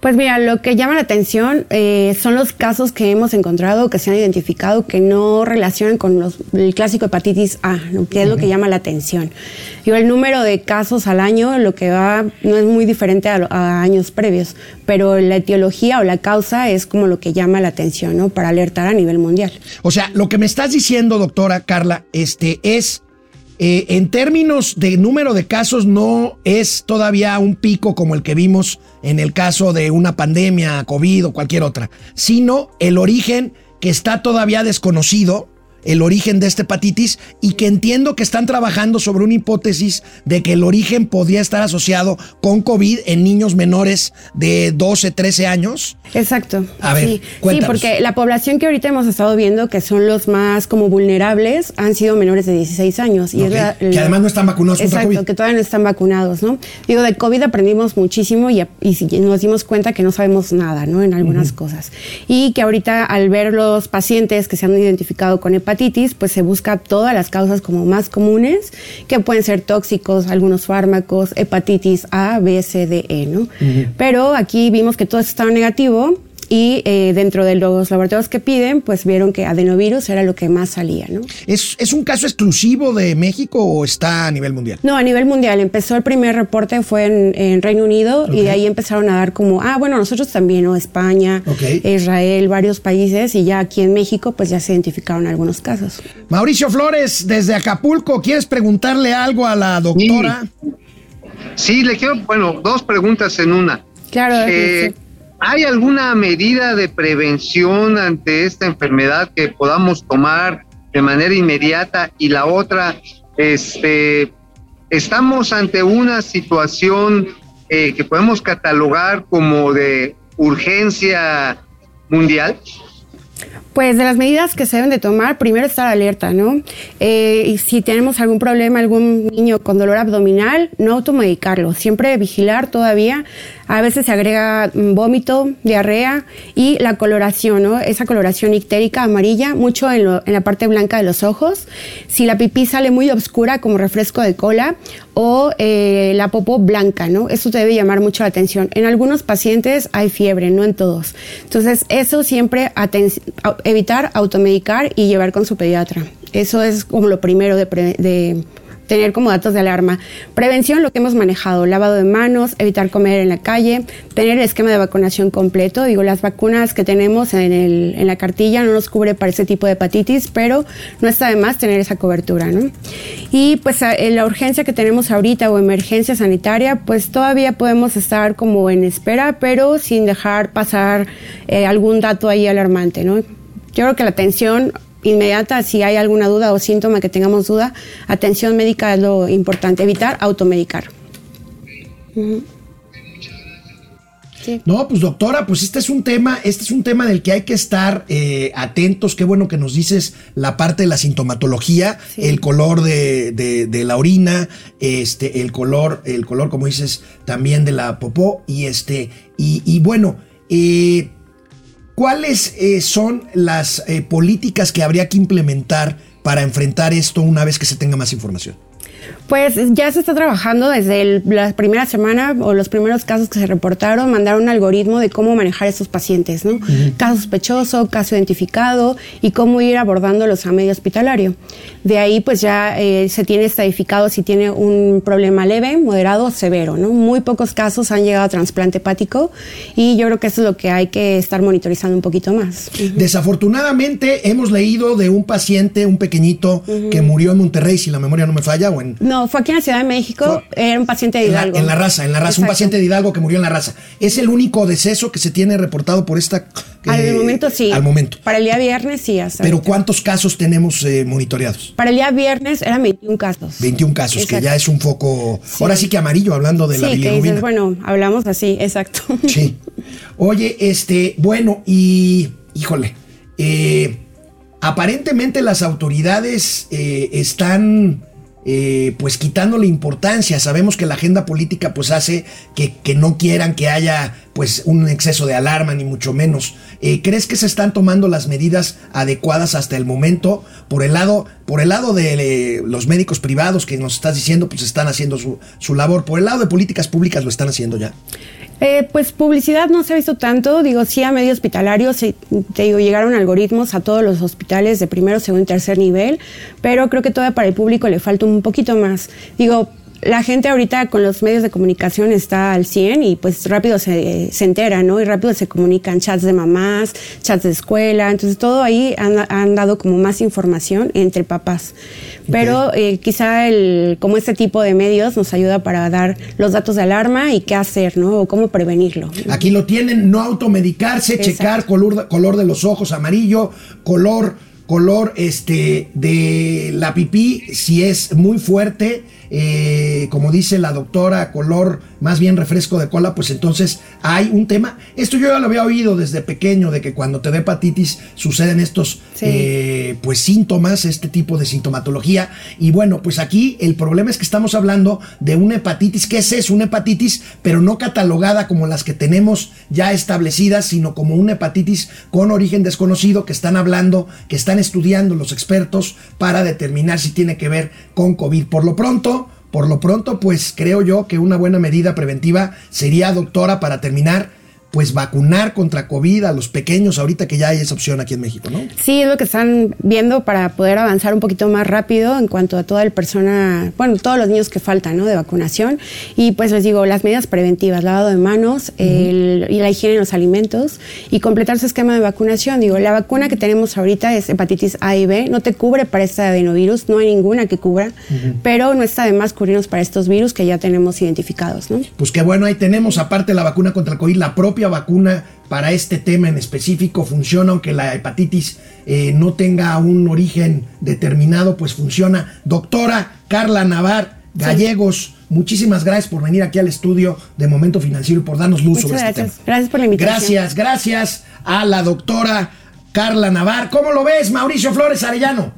Speaker 4: Pues mira, lo que llama la atención eh, son los casos que hemos encontrado, que se han identificado, que no relacionan con los, el clásico hepatitis A, ¿no? que es lo que llama la atención. Digo, el número de casos al año, lo que va, no es muy diferente a, a, años previos, pero la etiología o la causa es como lo que llama la atención, ¿no? Para alertar a nivel mundial.
Speaker 1: O sea, lo que me estás diciendo, doctora Carla, este, es eh, en términos de número de casos, no es todavía un pico como el que vimos en el caso de una pandemia, COVID o cualquier otra, sino el origen que está todavía desconocido el origen de esta hepatitis y que entiendo que están trabajando sobre una hipótesis de que el origen podría estar asociado con COVID en niños menores de 12, 13 años.
Speaker 4: Exacto.
Speaker 1: A ver,
Speaker 4: sí, sí, porque la población que ahorita hemos estado viendo que son los más como vulnerables han sido menores de 16 años. Y
Speaker 1: okay.
Speaker 4: es la,
Speaker 1: la, que además no están vacunados
Speaker 4: exacto,
Speaker 1: contra COVID.
Speaker 4: que todavía no están vacunados, ¿no? Digo, de COVID aprendimos muchísimo y, y nos dimos cuenta que no sabemos nada, ¿no? En algunas uh -huh. cosas. Y que ahorita al ver los pacientes que se han identificado con hepatitis, pues se busca todas las causas como más comunes, que pueden ser tóxicos, algunos fármacos, hepatitis A, B, C, D, E, ¿no? Uh -huh. Pero aquí vimos que todo estaba negativo y eh, dentro de los laboratorios que piden, pues vieron que adenovirus era lo que más salía, ¿no?
Speaker 1: ¿Es, ¿Es, un caso exclusivo de México o está a nivel mundial?
Speaker 4: No, a nivel mundial. Empezó el primer reporte, fue en, en Reino Unido okay. y de ahí empezaron a dar como, ah, bueno, nosotros también, ¿no? España, okay. Israel, varios países y ya aquí en México, pues ya se identificaron algunos casos.
Speaker 1: Mauricio Flores, desde Acapulco, ¿quieres preguntarle algo a la doctora?
Speaker 2: Sí, sí le quiero, bueno, dos preguntas en una.
Speaker 4: Claro, eh,
Speaker 2: ¿Hay alguna medida de prevención ante esta enfermedad que podamos tomar de manera inmediata? Y la otra, este, estamos ante una situación eh, que podemos catalogar como de urgencia mundial.
Speaker 4: Pues de las medidas que se deben de tomar, primero estar alerta, ¿no? Eh, y si tenemos algún problema, algún niño con dolor abdominal, no automedicarlo, siempre vigilar todavía. A veces se agrega vómito, diarrea y la coloración, ¿no? Esa coloración ictérica amarilla, mucho en, la parte blanca de los ojos. Si la pipí sale muy oscura como refresco de cola o eh, la popó blanca, ¿no? Eso te debe llamar mucho la atención. En algunos pacientes hay fiebre, no en todos. Entonces, eso siempre evitar automedicar y llevar con su pediatra. Eso es como lo primero de, tener como datos de alarma. Prevención, lo que hemos manejado, lavado de manos, evitar comer en la calle, tener el esquema de vacunación completo. Digo, las vacunas que tenemos en, el, en la cartilla no nos cubre para ese tipo de hepatitis, pero no está de más tener esa cobertura, ¿no? Y pues en la urgencia que tenemos ahorita o emergencia sanitaria, pues todavía podemos estar como en espera, pero sin dejar pasar eh, algún dato ahí alarmante, ¿no? Yo creo que la atención inmediata, si hay alguna duda o síntoma que tengamos duda, atención médica es lo importante, evitar automedicar. Uh -huh.
Speaker 1: Sí. No, pues doctora, pues este es un tema, este es un tema del que hay que estar eh, atentos. Qué bueno que nos dices la parte de la sintomatología, sí. el color de, de, de, la orina, este, el color, el color, como dices, también de la popó y este, y, y bueno, eh, ¿cuáles eh, son las eh, políticas que habría que implementar para enfrentar esto una vez que se tenga más información?
Speaker 4: Pues ya se está trabajando desde el, la primera semana o los primeros casos que se reportaron, mandar un algoritmo de cómo manejar a estos pacientes, ¿no? Uh -huh. Caso sospechoso, caso identificado y cómo ir abordándolos a medio hospitalario. De ahí pues ya eh, se tiene estadificado si tiene un problema leve, moderado o severo, ¿no? Muy pocos casos han llegado a trasplante hepático y yo creo que eso es lo que hay que estar monitorizando un poquito más.
Speaker 1: Uh -huh. Desafortunadamente hemos leído de un paciente, un pequeñito, uh -huh. que murió en Monterrey, si la memoria no me falla, o en
Speaker 4: no, No, fue aquí en la Ciudad de México, era un paciente de
Speaker 1: En la,
Speaker 4: Hidalgo.
Speaker 1: en la raza, en la raza, un paciente de Hidalgo que murió en la raza. Es el único deceso que se tiene reportado por esta.
Speaker 4: Al
Speaker 1: eh,
Speaker 4: momento sí.
Speaker 1: Al momento.
Speaker 4: Para el día viernes sí, hasta
Speaker 1: Pero
Speaker 4: ahorita.
Speaker 1: ¿cuántos casos tenemos eh, monitoreados?
Speaker 4: Para el día viernes eran 21 casos.
Speaker 1: 21 casos, que ya es un foco. Ahora sí que amarillo, hablando de la
Speaker 4: Sí, que
Speaker 1: bilirrubina.
Speaker 4: dices, bueno, hablamos así, exacto.
Speaker 1: Sí. Oye, este, bueno, y híjole, eh, aparentemente las autoridades eh, están eh, pues quitándole importancia. Sabemos que la agenda política pues hace que, no quieran que haya pues un exceso de alarma, ni mucho menos. Eh, ¿Crees que se están tomando las medidas adecuadas hasta el momento? Por el lado, por el lado de eh, los médicos privados que nos estás diciendo, pues están haciendo su, su labor. Por el lado de políticas públicas lo están haciendo ya.
Speaker 4: Eh, pues publicidad no se ha visto tanto, digo, sí a medio hospitalario, digo, llegaron algoritmos a todos los hospitales de primero, segundo y tercer nivel, pero creo que todavía para el público le falta un poquito más. Digo, la gente ahorita con los medios de comunicación está al 100 y pues rápido se, se entera, ¿no? Y rápido se comunican chats de mamás, chats de escuela, entonces todo ahí han, han dado como más información entre papás. Pero eh, quizá el, como este tipo de medios nos ayuda para dar los datos de alarma y qué hacer, ¿no? O cómo prevenirlo.
Speaker 1: Aquí lo tienen, no automedicarse,
Speaker 4: Exacto.
Speaker 1: checar color, color de los ojos amarillo, color, color este de la pipí, si es muy fuerte, eh, como dice la doctora, color más bien refresco de cola, pues entonces hay un tema. Esto yo ya lo había oído desde pequeño, de que cuando te da hepatitis suceden estos
Speaker 4: Sí.
Speaker 1: eh, pues síntomas, este tipo de sintomatología. Y bueno, pues aquí el problema es que estamos hablando de una hepatitis. ¿Qué es eso? Una hepatitis, pero no catalogada como las que tenemos ya establecidas, sino como una hepatitis con origen desconocido que están hablando, que están estudiando los expertos para determinar si tiene que ver con COVID. Por lo pronto, por lo pronto, pues creo yo que una buena medida preventiva sería, doctora, para terminar, pues vacunar contra COVID a los pequeños ahorita que ya hay esa opción aquí en México, ¿no?
Speaker 4: Sí, es lo que están viendo para poder avanzar un poquito más rápido en cuanto a toda el persona, bueno, todos los niños que faltan, ¿no? De vacunación. Y pues les digo, las medidas preventivas, lavado de manos el- y la higiene en los alimentos y completar su esquema de vacunación. Digo, la vacuna que tenemos ahorita es hepatitis A y B, no te cubre para este adenovirus, no hay ninguna que cubra, pero no está de más cubrirnos para estos virus que ya tenemos identificados, ¿no?
Speaker 1: Pues qué bueno, ahí tenemos aparte la vacuna contra el COVID, la propia vacuna para este tema en específico funciona, aunque la hepatitis eh, no tenga un origen determinado, pues funciona. Doctora Carla Navar Gallegos, muchísimas gracias por venir aquí al estudio de Momento Financiero y por darnos luz
Speaker 4: Muchas
Speaker 1: sobre
Speaker 4: gracias.
Speaker 1: este tema.
Speaker 4: Gracias por la invitación.
Speaker 1: Gracias, gracias a la doctora Carla Navar. ¿Cómo lo ves, Mauricio Flores Arellano?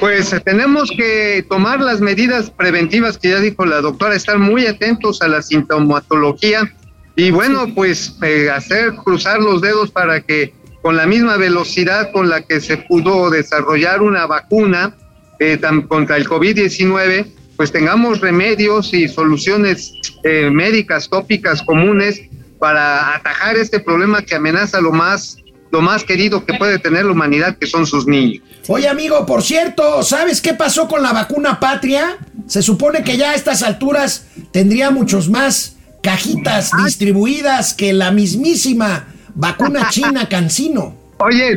Speaker 2: Pues eh, tenemos que tomar las medidas preventivas que ya dijo la doctora, estar muy atentos a la sintomatología y bueno, pues eh, hacer cruzar los dedos para que con la misma velocidad con la que se pudo desarrollar una vacuna eh, contra el COVID-19, pues tengamos remedios y soluciones eh, médicas tópicas comunes para atajar este problema que amenaza lo más lo más querido que puede tener la humanidad, que son sus niños.
Speaker 1: Oye, amigo, por cierto, ¿sabes qué pasó con la vacuna patria? Se supone que ya a estas alturas tendría muchos más cajitas distribuidas que la mismísima vacuna china Cancino.
Speaker 2: Oye,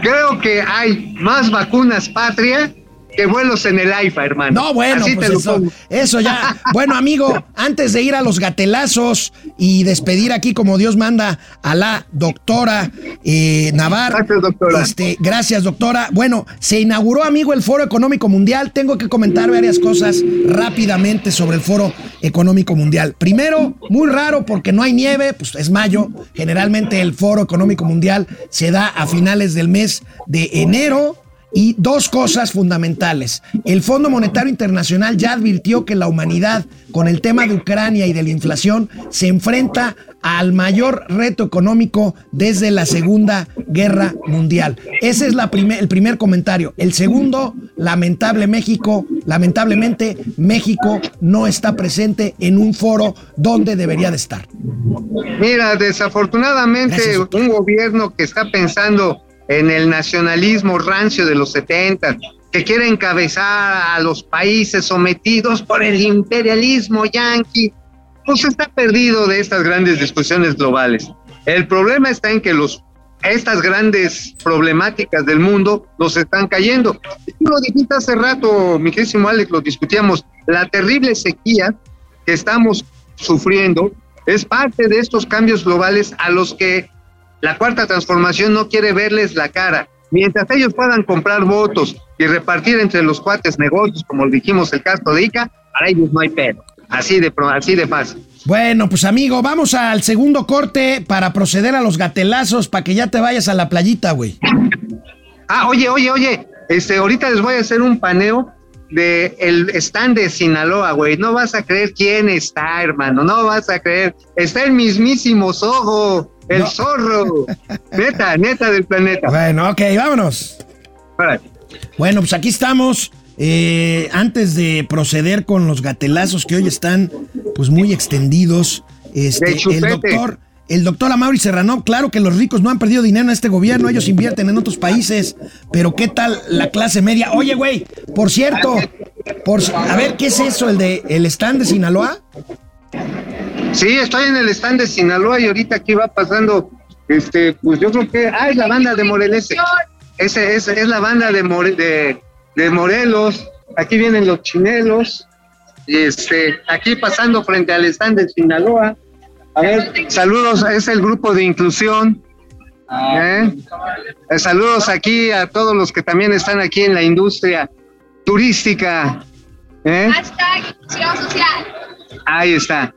Speaker 2: creo que hay más vacunas patria que vuelos en el AIFA, hermano.
Speaker 1: No, bueno,
Speaker 2: Así
Speaker 1: pues
Speaker 2: te
Speaker 1: eso, ya. Bueno, amigo, antes de ir a los gatelazos y despedir aquí como Dios manda a la doctora eh, Navar.
Speaker 2: Gracias, doctora.
Speaker 1: Este, gracias, doctora. Bueno, se inauguró, amigo, el Foro Económico Mundial. Tengo que comentar varias cosas rápidamente sobre el Foro Económico Mundial. Primero, muy raro porque no hay nieve, pues es mayo. Generalmente el Foro Económico Mundial se da a finales del mes de enero. Y dos cosas fundamentales. El Fondo Monetario Internacional ya advirtió que la humanidad, con el tema de Ucrania y de la inflación, se enfrenta al mayor reto económico desde la Segunda Guerra Mundial. Ese es la primer- el primer comentario. El segundo, lamentable México, lamentablemente México no está presente en un foro donde debería de estar.
Speaker 2: Mira, desafortunadamente
Speaker 1: Gracias,
Speaker 2: un gobierno que está pensando en el nacionalismo rancio de los 70, que quiere encabezar a los países sometidos por el imperialismo yanqui, pues está perdido de estas grandes discusiones globales. El problema está en que los estas grandes problemáticas del mundo nos están cayendo. Lo dijiste hace rato, mi querísimo Alex, lo discutíamos. la terrible sequía que estamos sufriendo es parte de estos cambios globales a los que la cuarta transformación no quiere verles la cara. Mientras ellos puedan comprar votos y repartir entre los cuates negocios, como dijimos el caso de ICA, para ellos no hay pedo. Así de, así de fácil.
Speaker 1: Bueno, pues amigo, vamos al segundo corte para proceder a los gatelazos para que ya te vayas a la playita, güey.
Speaker 2: Ah, oye, oye, oye, este, ahorita les voy a hacer un paneo de el stand de Sinaloa, güey. No vas a creer quién está, hermano. No vas a creer. Está el mismísimo Sogo, el zorro. neta, neta del planeta.
Speaker 1: Bueno, ok, vámonos. Bueno, pues aquí estamos. Eh, antes de proceder con los gatelazos que hoy están pues muy extendidos, este, el doctor, el doctor Amaury Serrano, claro que los ricos no han perdido dinero en este gobierno, ellos invierten en otros países, pero ¿qué tal la clase media? Oye, güey, por cierto, por, a ver, ¿qué es eso, el de el stand de Sinaloa?
Speaker 2: Sí, estoy en el stand de Sinaloa y ahorita aquí va pasando, este, pues yo creo que, ah, es la banda de Morelese. Ese es, es la banda de, de, de Morelos, aquí vienen los chinelos, y este, aquí pasando frente al stand de Sinaloa. A ver, saludos, es el grupo de inclusión. Eh, saludos aquí a todos los que también están aquí en la industria turística. ¿eh?
Speaker 5: Hashtag inclusión social.
Speaker 2: Ahí está.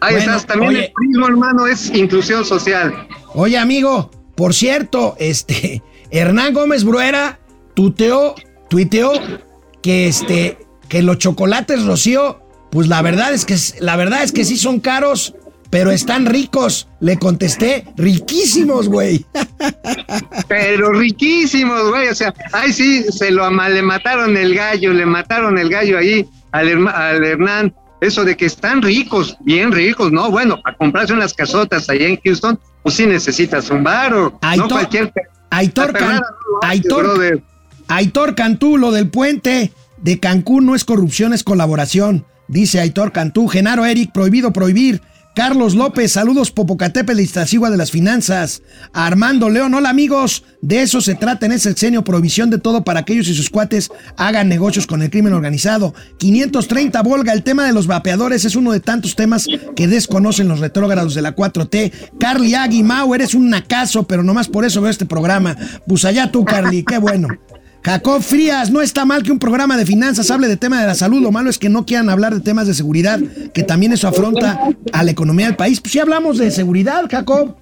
Speaker 2: Ahí estás. También el turismo, hermano, es inclusión social.
Speaker 1: Oye, amigo, por cierto, este, Hernán Gómez Bruera tuteó tuiteó que este que los chocolates Rocío, pues la verdad es que la verdad es que sí son caros, pero están ricos. Le contesté, riquísimos, güey.
Speaker 2: Pero riquísimos, güey. O sea, ay sí, se lo le mataron el gallo, le mataron el gallo ahí al, al Hernán. Eso de que están ricos, bien ricos, ¿no? Bueno, para comprarse unas casotas allá en Houston, pues sí necesitas un baro. no cualquier...
Speaker 1: Aitor, Aitor, Aitor Cantú, lo del puente de Cancún no es corrupción, es colaboración. Dice Aitor Cantú, Genaro Eric, prohibido prohibir. Carlos López, saludos Popocatépetl, Iztaccíhuatl de las finanzas. Armando León, hola amigos, de eso se trata en ese sexenio, provisión de todo para que ellos y sus cuates hagan negocios con el crimen organizado. 530 Volga, el tema de los vapeadores es uno de tantos temas que desconocen los retrógrados de la 4T. Carly Agui, Mau, eres un nacazo, pero nomás por eso veo este programa. Pues allá tú, Carly, qué bueno. Jacob Frías, no está mal que un programa de finanzas hable de tema de la salud, lo malo es que no quieran hablar de temas de seguridad, que también eso afronta a la economía del país. Pues sí hablamos de seguridad, Jacob.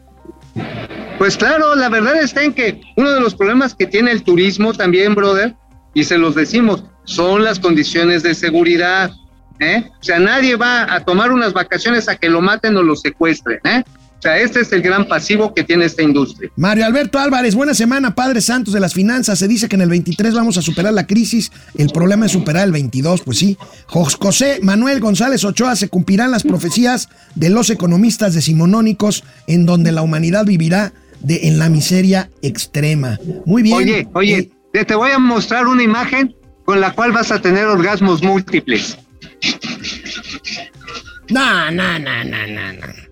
Speaker 2: Pues claro, la verdad está en que uno de los problemas que tiene el turismo también, brother, y se los decimos, son las condiciones de seguridad. ¿eh? O sea, nadie va a tomar unas vacaciones a que lo maten o lo secuestren. ¿eh? O sea, este es el gran pasivo que tiene esta industria.
Speaker 1: Mario Alberto Álvarez, buena semana, Padre Santos de las finanzas. Se dice que en el 23 vamos a superar la crisis. El problema es superar el 22, pues sí. José Manuel González Ochoa, se cumplirán las profecías de los economistas decimonónicos en donde la humanidad vivirá de, en la miseria extrema. Muy bien.
Speaker 2: Oye, oye, eh, te voy a mostrar una imagen con la cual vas a tener orgasmos múltiples.
Speaker 1: No, no, no, no, no, no.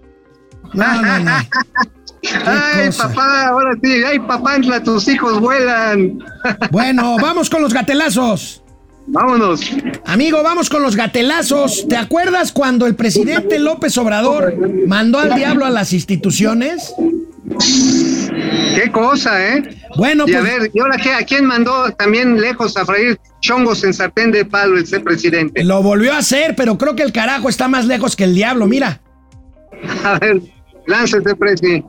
Speaker 2: No, no, no. Ay, papá, ahora sí, ay, papá, tus hijos vuelan.
Speaker 1: Bueno, vamos con los gatelazos.
Speaker 2: Vámonos.
Speaker 1: Amigo, vamos con los gatelazos. ¿Te acuerdas cuando el presidente López Obrador mandó al diablo a las instituciones?
Speaker 2: Qué cosa, ¿eh?
Speaker 1: Bueno,
Speaker 2: y a pues ver, ¿y ahora qué? ¿A quién mandó también lejos a freír chongos en sartén de palo el presidente?
Speaker 1: Lo volvió a hacer, pero creo que el carajo está más lejos que el diablo, mira.
Speaker 2: A ver, Láncete, Presi.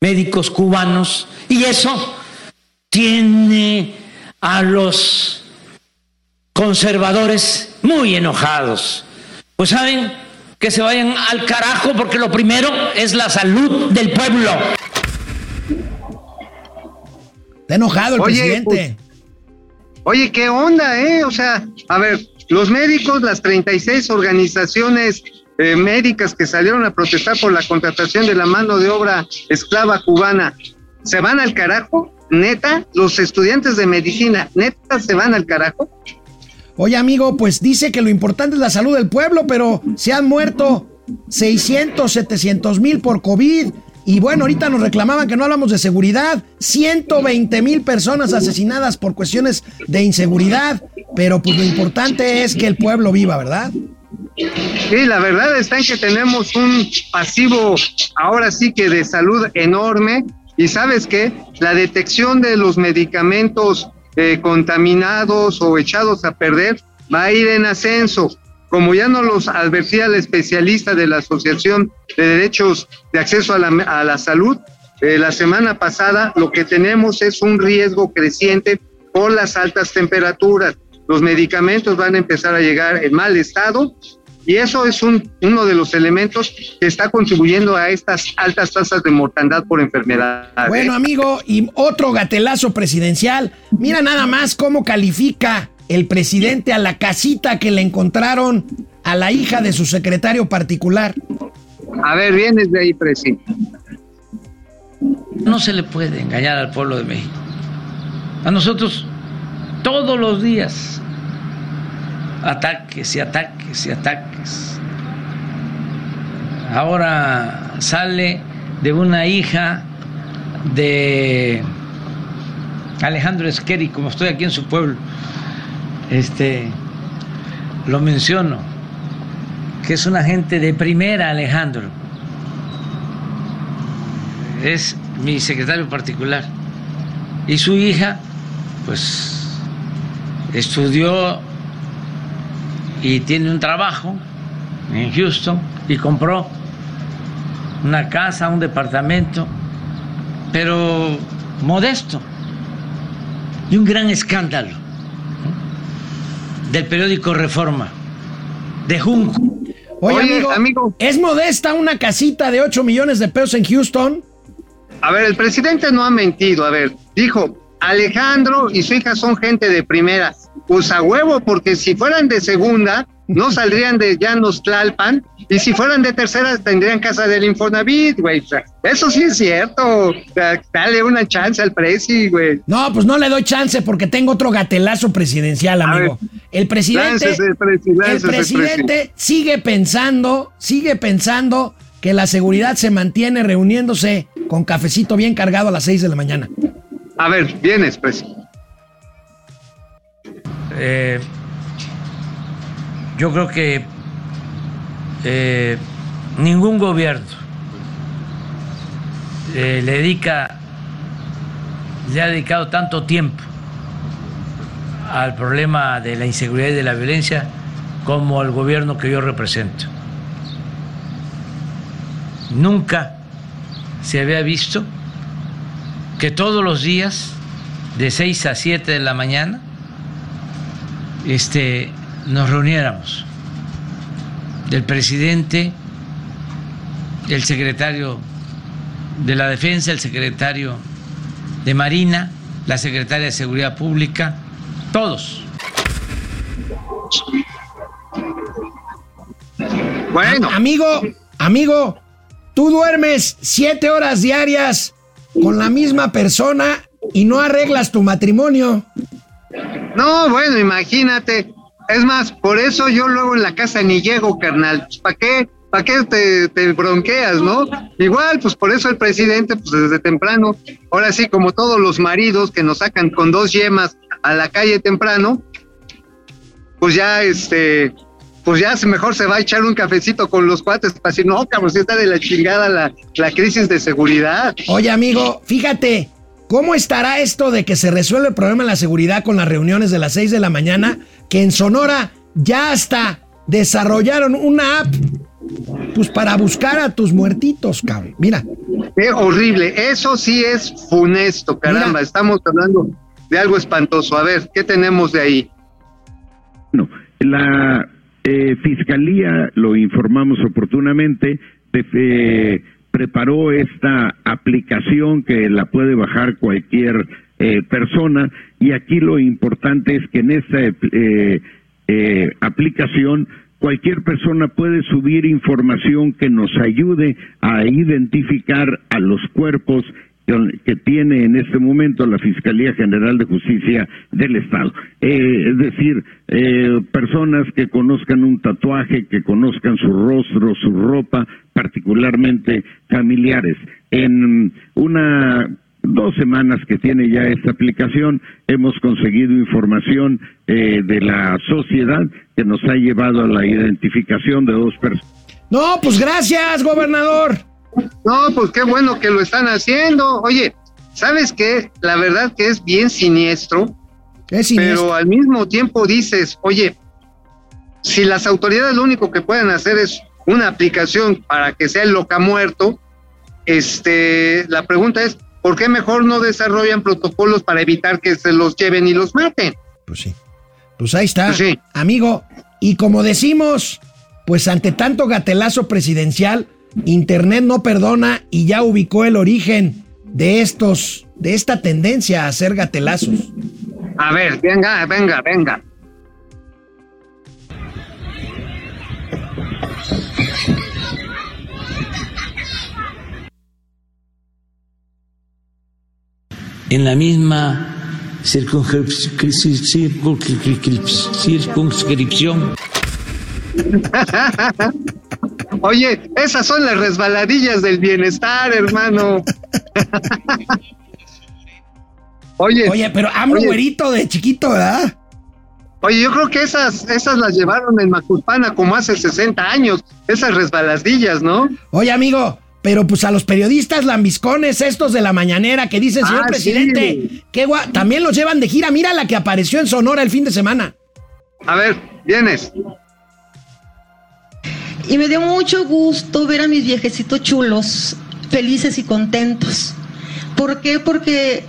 Speaker 6: Médicos cubanos. Y eso tiene a los conservadores muy enojados. Pues saben que se vayan al carajo porque lo primero es la salud del pueblo.
Speaker 1: Está enojado el presidente. Pues,
Speaker 2: oye, ¿qué onda, eh? O sea, a ver, los médicos, las 36 organizaciones eh, médicas que salieron a protestar por la contratación de la mano de obra esclava cubana, ¿se van al carajo? ¿Neta? ¿Los estudiantes de medicina, neta, se van al carajo?
Speaker 1: Oye, amigo, pues dice que lo importante es la salud del pueblo, pero se han muerto 600, 700 mil por COVID. Y bueno, ahorita nos reclamaban que no hablamos de seguridad. 120 mil personas asesinadas por cuestiones de inseguridad. pero pues lo importante es que el pueblo viva, ¿verdad?
Speaker 2: Sí, la verdad está en que tenemos un pasivo ahora sí que de salud enorme y sabes qué, la detección de los medicamentos eh, contaminados o echados a perder va a ir en ascenso. Como ya nos los advertía el especialista de la Asociación de Derechos de Acceso a la, Salud, eh, la semana pasada lo que tenemos es un riesgo creciente por las altas temperaturas. Los medicamentos van a empezar a llegar en mal estado y eso es un, uno de los elementos que está contribuyendo a estas altas tasas de mortandad por enfermedad.
Speaker 1: Bueno, amigo, y otro gatelazo presidencial. Mira nada más cómo califica el presidente a la casita que le encontraron a la hija de su secretario particular.
Speaker 2: A ver, vienes de ahí, presidente.
Speaker 6: No se le puede engañar al pueblo de México. A nosotros, todos los días, ataques y ataques y ataques. Ahora sale de una hija de Alejandro Esqueri, como estoy aquí en su pueblo, este, lo menciono, que es una gente de primera, Alejandro. Es mi secretario particular. Y su hija, pues, estudió y tiene un trabajo en Houston y compró una casa, un departamento, pero modesto y un gran escándalo del periódico Reforma, de Junco.
Speaker 1: Oye,
Speaker 2: Oye,
Speaker 1: amigo,
Speaker 2: amigo.
Speaker 1: ¿es modesta una casita de 8 millones de pesos en Houston?
Speaker 2: A ver, el presidente no ha mentido. A ver, dijo, Alejandro y su hija son gente de primera. Pues a huevo, porque si fueran de segunda, no saldrían de Llanos Tlalpan. Y si fueran de tercera, tendrían casa del Infonavit, güey. O sea, eso sí es cierto. O sea, dale una chance al presi, güey.
Speaker 1: No, pues no le doy chance porque tengo otro gatelazo presidencial, amigo.
Speaker 2: ver.
Speaker 1: El presidente,
Speaker 2: presi,
Speaker 1: el presidente sigue pensando, sigue pensando que la seguridad se mantiene reuniéndose con cafecito bien cargado a las 6 de la mañana.
Speaker 2: A ver, vienes, presi.
Speaker 6: Eh, yo creo que eh, ningún gobierno eh, le dedica, le ha dedicado tanto tiempo al problema de la inseguridad y de la violencia como el gobierno que yo represento. Nunca se había visto que todos los días, de 6 a 7 de la mañana, este, nos reuniéramos. El presidente, el secretario de la Defensa, el secretario de Marina, la secretaria de Seguridad Pública, todos.
Speaker 2: Bueno,
Speaker 1: Amigo, amigo, tú duermes 7 horas diarias con la misma persona y no arreglas tu matrimonio.
Speaker 2: No, bueno, imagínate. Es más, por eso yo luego en la casa ni llego, carnal. ¿Para qué? ¿Para qué te, bronqueas, no? Igual, pues por eso el presidente, pues desde temprano, ahora sí, como todos los maridos que nos sacan con dos yemas a la calle temprano, pues ya, este, pues ya mejor se va a echar un cafecito con los cuates para decir, no, cabrón, si está de la chingada la, la crisis de seguridad.
Speaker 1: Oye, amigo, fíjate, ¿cómo estará esto de que se resuelve el problema de la seguridad con las reuniones de las 6 de la mañana? Que en Sonora ya hasta desarrollaron una app, pues para buscar a tus muertitos, cabrón. Mira,
Speaker 2: Qué horrible, eso sí es funesto, caramba,
Speaker 1: Mira.
Speaker 2: estamos hablando de algo espantoso. A ver, ¿qué tenemos de ahí?
Speaker 7: Bueno, la eh, Fiscalía, lo informamos oportunamente, te- eh, preparó esta aplicación que la puede bajar cualquier eh, persona y aquí lo importante es que en esta eh, eh, aplicación cualquier persona puede subir información que nos ayude a identificar a los cuerpos que- tiene en este momento la Fiscalía General de Justicia del Estado. Eh, es decir, eh, personas que conozcan un tatuaje, que conozcan su rostro, su ropa, particularmente familiares. En una dos semanas que tiene ya esta aplicación, hemos conseguido información eh, de la sociedad que nos ha llevado a la identificación de dos personas.
Speaker 1: No, pues gracias, gobernador.
Speaker 2: No, pues qué bueno que lo están haciendo. Oye, ¿sabes qué? La verdad que es bien siniestro,
Speaker 1: Es siniestro.
Speaker 2: pero al mismo tiempo dices, oye, si las autoridades lo único que pueden hacer es una aplicación para que sea el loca muerto, este, la pregunta es, ¿por qué mejor no desarrollan protocolos para evitar que se los lleven y los maten?
Speaker 1: Pues sí. Pues ahí está,
Speaker 2: Pues sí.
Speaker 1: amigo. Y como decimos, pues ante tanto gatelazo presidencial, Internet no perdona y ya ubicó el origen de estos, de esta tendencia a hacer gatelazos.
Speaker 2: A ver, venga, venga, venga.
Speaker 6: en la misma circunscrip- circunscrip- circunscripción.
Speaker 2: Oye, esas son las resbaladillas del bienestar, hermano. Oye,
Speaker 1: Oye, pero
Speaker 2: Oye.
Speaker 1: güerito de chiquito, ¿verdad?
Speaker 2: Oye, yo creo que esas, esas las llevaron en Macuspana como hace 60 años, esas resbaladillas, ¿no?
Speaker 1: Oye, amigo, pero pues a los periodistas lambiscones estos de la mañanera que dicen, señor
Speaker 2: Ah,
Speaker 1: presidente,
Speaker 2: sí.
Speaker 1: qué también los llevan de gira. Mira la que apareció en Sonora el fin de semana.
Speaker 2: A ver, vienes.
Speaker 8: Y me dio mucho gusto ver a mis viejecitos chulos, felices y contentos. ¿Por qué? Porque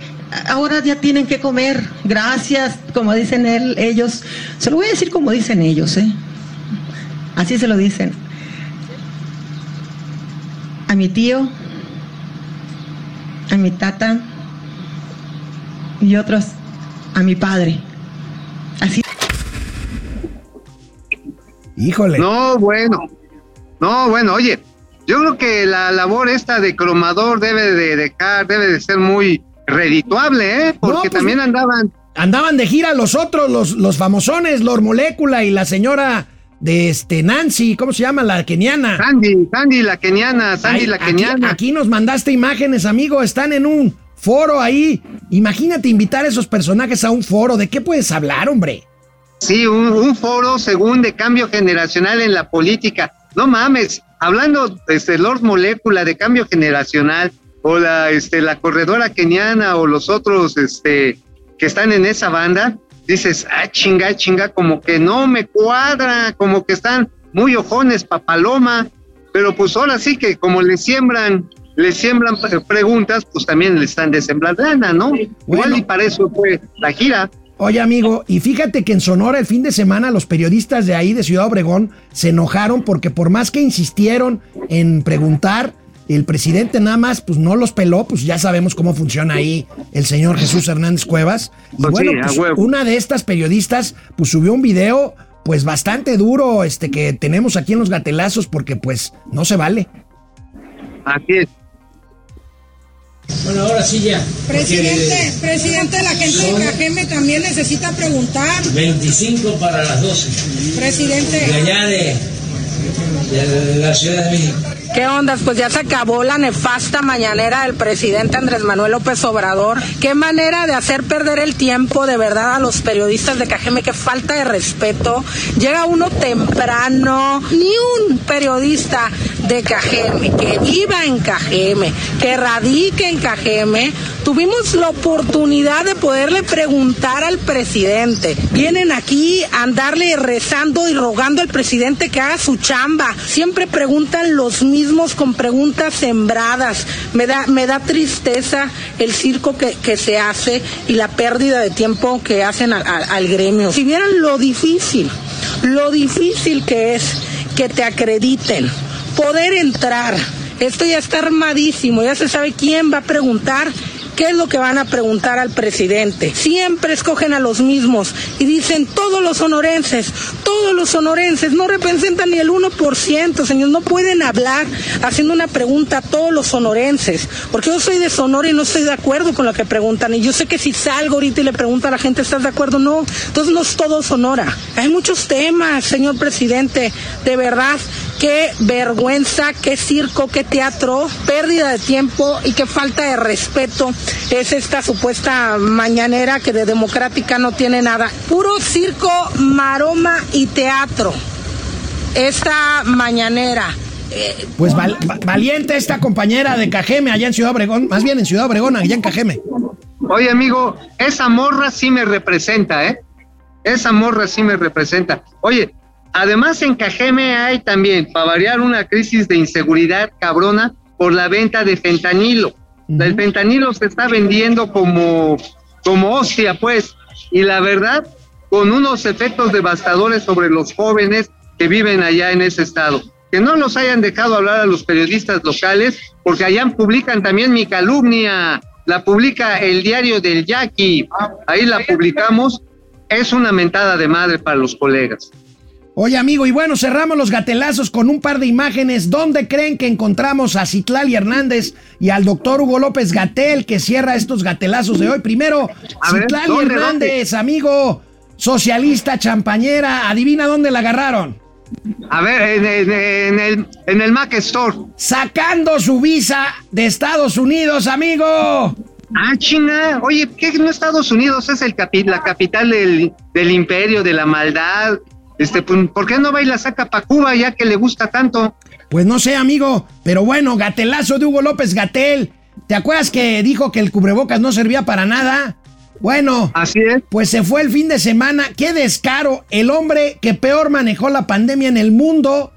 Speaker 8: ahora ya tienen que comer. Gracias, como dicen él, ellos. Se lo voy a decir como dicen ellos, ¿eh? Así se lo dicen. A mi tío, a mi tata y otros a mi padre. Así.
Speaker 1: Híjole.
Speaker 2: No, bueno. No, bueno, oye, yo creo que la labor esta de cromador debe de dejar, debe de ser muy redituable, ¿eh? Porque
Speaker 1: No, pues-
Speaker 2: también andaban
Speaker 1: Andaban de gira los otros, los, los famosones, Lord Molécula y la señora de este Nancy, ¿cómo se llama? La keniana.
Speaker 2: Sandy, Sandy la keniana, Sandy la
Speaker 1: aquí,
Speaker 2: keniana.
Speaker 1: aquí nos mandaste imágenes, amigo. Están en un foro ahí. Imagínate invitar a esos personajes a un foro. ¿De qué puedes hablar, hombre?
Speaker 2: Sí, un, un foro según de cambio generacional en la política. No mames, hablando este Lord Molécula de cambio generacional o la este la corredora keniana o los otros este que están en esa banda, dices, "Ah, chinga, chinga, como que no me cuadra, como que están muy ojones papaloma, pero pues ahora sí que como le siembran le siembran pre- preguntas, pues también le están de sembrar lana, ¿no? Igual y para eso fue la gira.
Speaker 1: Oye, amigo, y fíjate que en Sonora el fin de semana los periodistas de ahí, de Ciudad Obregón, se enojaron porque por más que insistieron en preguntar, el presidente nada más, pues no los peló, pues ya sabemos cómo funciona ahí el señor Jesús Hernández Cuevas. Y
Speaker 2: Pues
Speaker 1: bueno,
Speaker 2: sí,
Speaker 1: pues una de estas periodistas, pues subió un video, pues bastante duro, este que tenemos aquí en los gatelazos, porque pues no se vale.
Speaker 2: Así es.
Speaker 6: Bueno, ahora sí ya.
Speaker 9: Presidente, presidente, la gente de Cajeme también necesita preguntar.
Speaker 6: 25 para las 12.
Speaker 9: Presidente.
Speaker 6: De allá de, la Ciudad de México.
Speaker 9: ¿Qué ondas? Pues ya se acabó la nefasta mañanera del presidente Andrés Manuel López Obrador. Qué manera de hacer perder el tiempo de verdad a los periodistas de Cajeme, qué falta de respeto. Llega uno temprano, ni un periodista de Cajeme, que viva en Cajeme, que radique en Cajeme, tuvimos la oportunidad de poderle preguntar al presidente. Vienen aquí a andarle rezando y rogando al presidente que haga su chamba. Siempre preguntan los mismos con preguntas sembradas. Me da, me da tristeza el circo que, que se hace y la pérdida de tiempo que hacen al, gremio. Si vieran lo difícil, lo difícil que es que te acrediten, poder entrar. Esto ya está armadísimo, ya se sabe quién va a preguntar ¿Qué es lo que van a preguntar al presidente? Siempre escogen a los mismos y dicen todos los sonorenses, todos los sonorenses, no representan ni el 1%, señor, no pueden hablar haciendo una pregunta a todos los sonorenses, porque yo soy de Sonora y no estoy de acuerdo con lo que preguntan, y yo sé que si salgo ahorita y le pregunto a la gente, ¿estás de acuerdo? No, entonces no es todo Sonora. Hay muchos temas, señor presidente, de verdad, qué vergüenza, qué circo, qué teatro, pérdida de tiempo y qué falta de respeto es esta supuesta mañanera que de democrática no tiene nada. Puro circo, maroma y teatro. Esta mañanera. Eh,
Speaker 1: Pues val- va- valiente esta compañera de Cajeme allá en Ciudad Obregón, más bien en Ciudad Obregón, allá en Cajeme.
Speaker 2: Oye, amigo, esa morra sí me representa, ¿eh? Esa morra sí me representa. Oye, además en Cajeme hay también, para variar, una crisis de inseguridad cabrona por la venta de fentanilo. El fentanilo se está vendiendo como, como hostia, pues, y la verdad, con unos efectos devastadores sobre los jóvenes que viven allá en ese estado. Que no los hayan dejado hablar a los periodistas locales, porque allá publican también mi calumnia, la publica el diario del Yaqui, ahí la publicamos, es una mentada de madre para los colegas.
Speaker 1: Oye, amigo, y bueno, cerramos los gatelazos con un par de imágenes. ¿Dónde creen que encontramos a Citlali Hernández y al doctor Hugo López Gatel que cierra estos gatelazos de hoy? Primero,
Speaker 2: A ver,
Speaker 1: Citlali
Speaker 2: ¿dónde,
Speaker 1: Hernández, amigo, socialista, champañera. Adivina dónde la agarraron.
Speaker 2: A ver, en, en- en el, en el Mac Store.
Speaker 1: Sacando su visa de Estados Unidos, amigo.
Speaker 2: Ah, chinga. Oye, ¿qué no Estados Unidos es el capi- la capital del, del imperio, de la maldad? Este, pues, ¿Por qué no va y la saca para Cuba ya que le gusta tanto?
Speaker 1: Pues no sé, amigo, pero bueno, gatelazo de Hugo López Gatel. ¿Te acuerdas que dijo que el cubrebocas no servía para nada? Bueno,
Speaker 2: así es.
Speaker 1: Pues se fue el fin de semana. Qué descaro. El hombre que peor manejó la pandemia en el mundo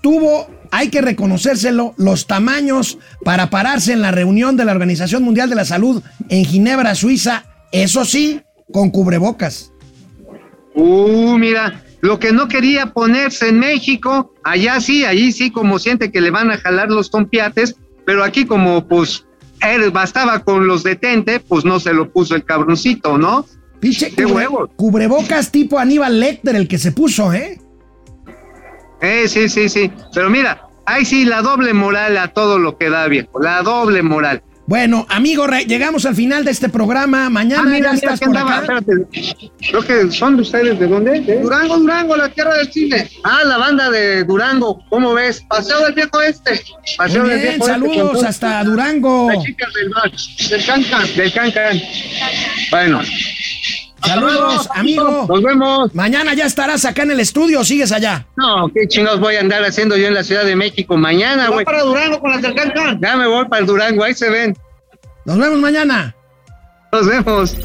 Speaker 1: tuvo, hay que reconocérselo, los tamaños para pararse en la reunión de la Organización Mundial de la Salud en Ginebra, Suiza. Eso sí, con cubrebocas.
Speaker 2: Uh, mira, lo que no quería ponerse en México, allá sí, allí sí, como siente que le van a jalar los tompiates, pero aquí como pues él bastaba con los detente, pues no se lo puso el cabroncito, ¿no?
Speaker 1: Pinche
Speaker 2: Qué
Speaker 1: cubre-
Speaker 2: huevos.
Speaker 1: cubrebocas tipo Aníbal Lecter el que se puso, ¿eh?
Speaker 2: Eh, sí, sí, sí. Pero mira, ahí sí, la doble moral a todo lo que da, viejo. La doble moral.
Speaker 1: Bueno, amigo, llegamos al final de este programa. Mañana
Speaker 2: Ah, mira,
Speaker 1: ya
Speaker 2: mira,
Speaker 1: estás
Speaker 2: ¿quién
Speaker 1: por
Speaker 2: andaba?
Speaker 1: acá.
Speaker 2: Espérate. Creo que son de ustedes, ¿de dónde? Durango, Durango, la tierra del cine. Ah, la banda de Durango, ¿cómo ves? Paseo del viejo este. Paseo
Speaker 1: Muy
Speaker 2: del
Speaker 1: bien,
Speaker 2: viejo este,
Speaker 1: saludos hasta Durango.
Speaker 2: Las chicas del bar, del cancan, del cancan. Bueno.
Speaker 1: Saludos, amigo.
Speaker 2: Nos vemos.
Speaker 1: Mañana ya estarás acá en el estudio o sigues allá.
Speaker 2: No, qué chingados voy a andar haciendo yo en la Ciudad de México mañana, güey. para Durango con las del. Ya me voy para el Durango, ahí se ven.
Speaker 1: Nos vemos mañana.
Speaker 2: Nos vemos.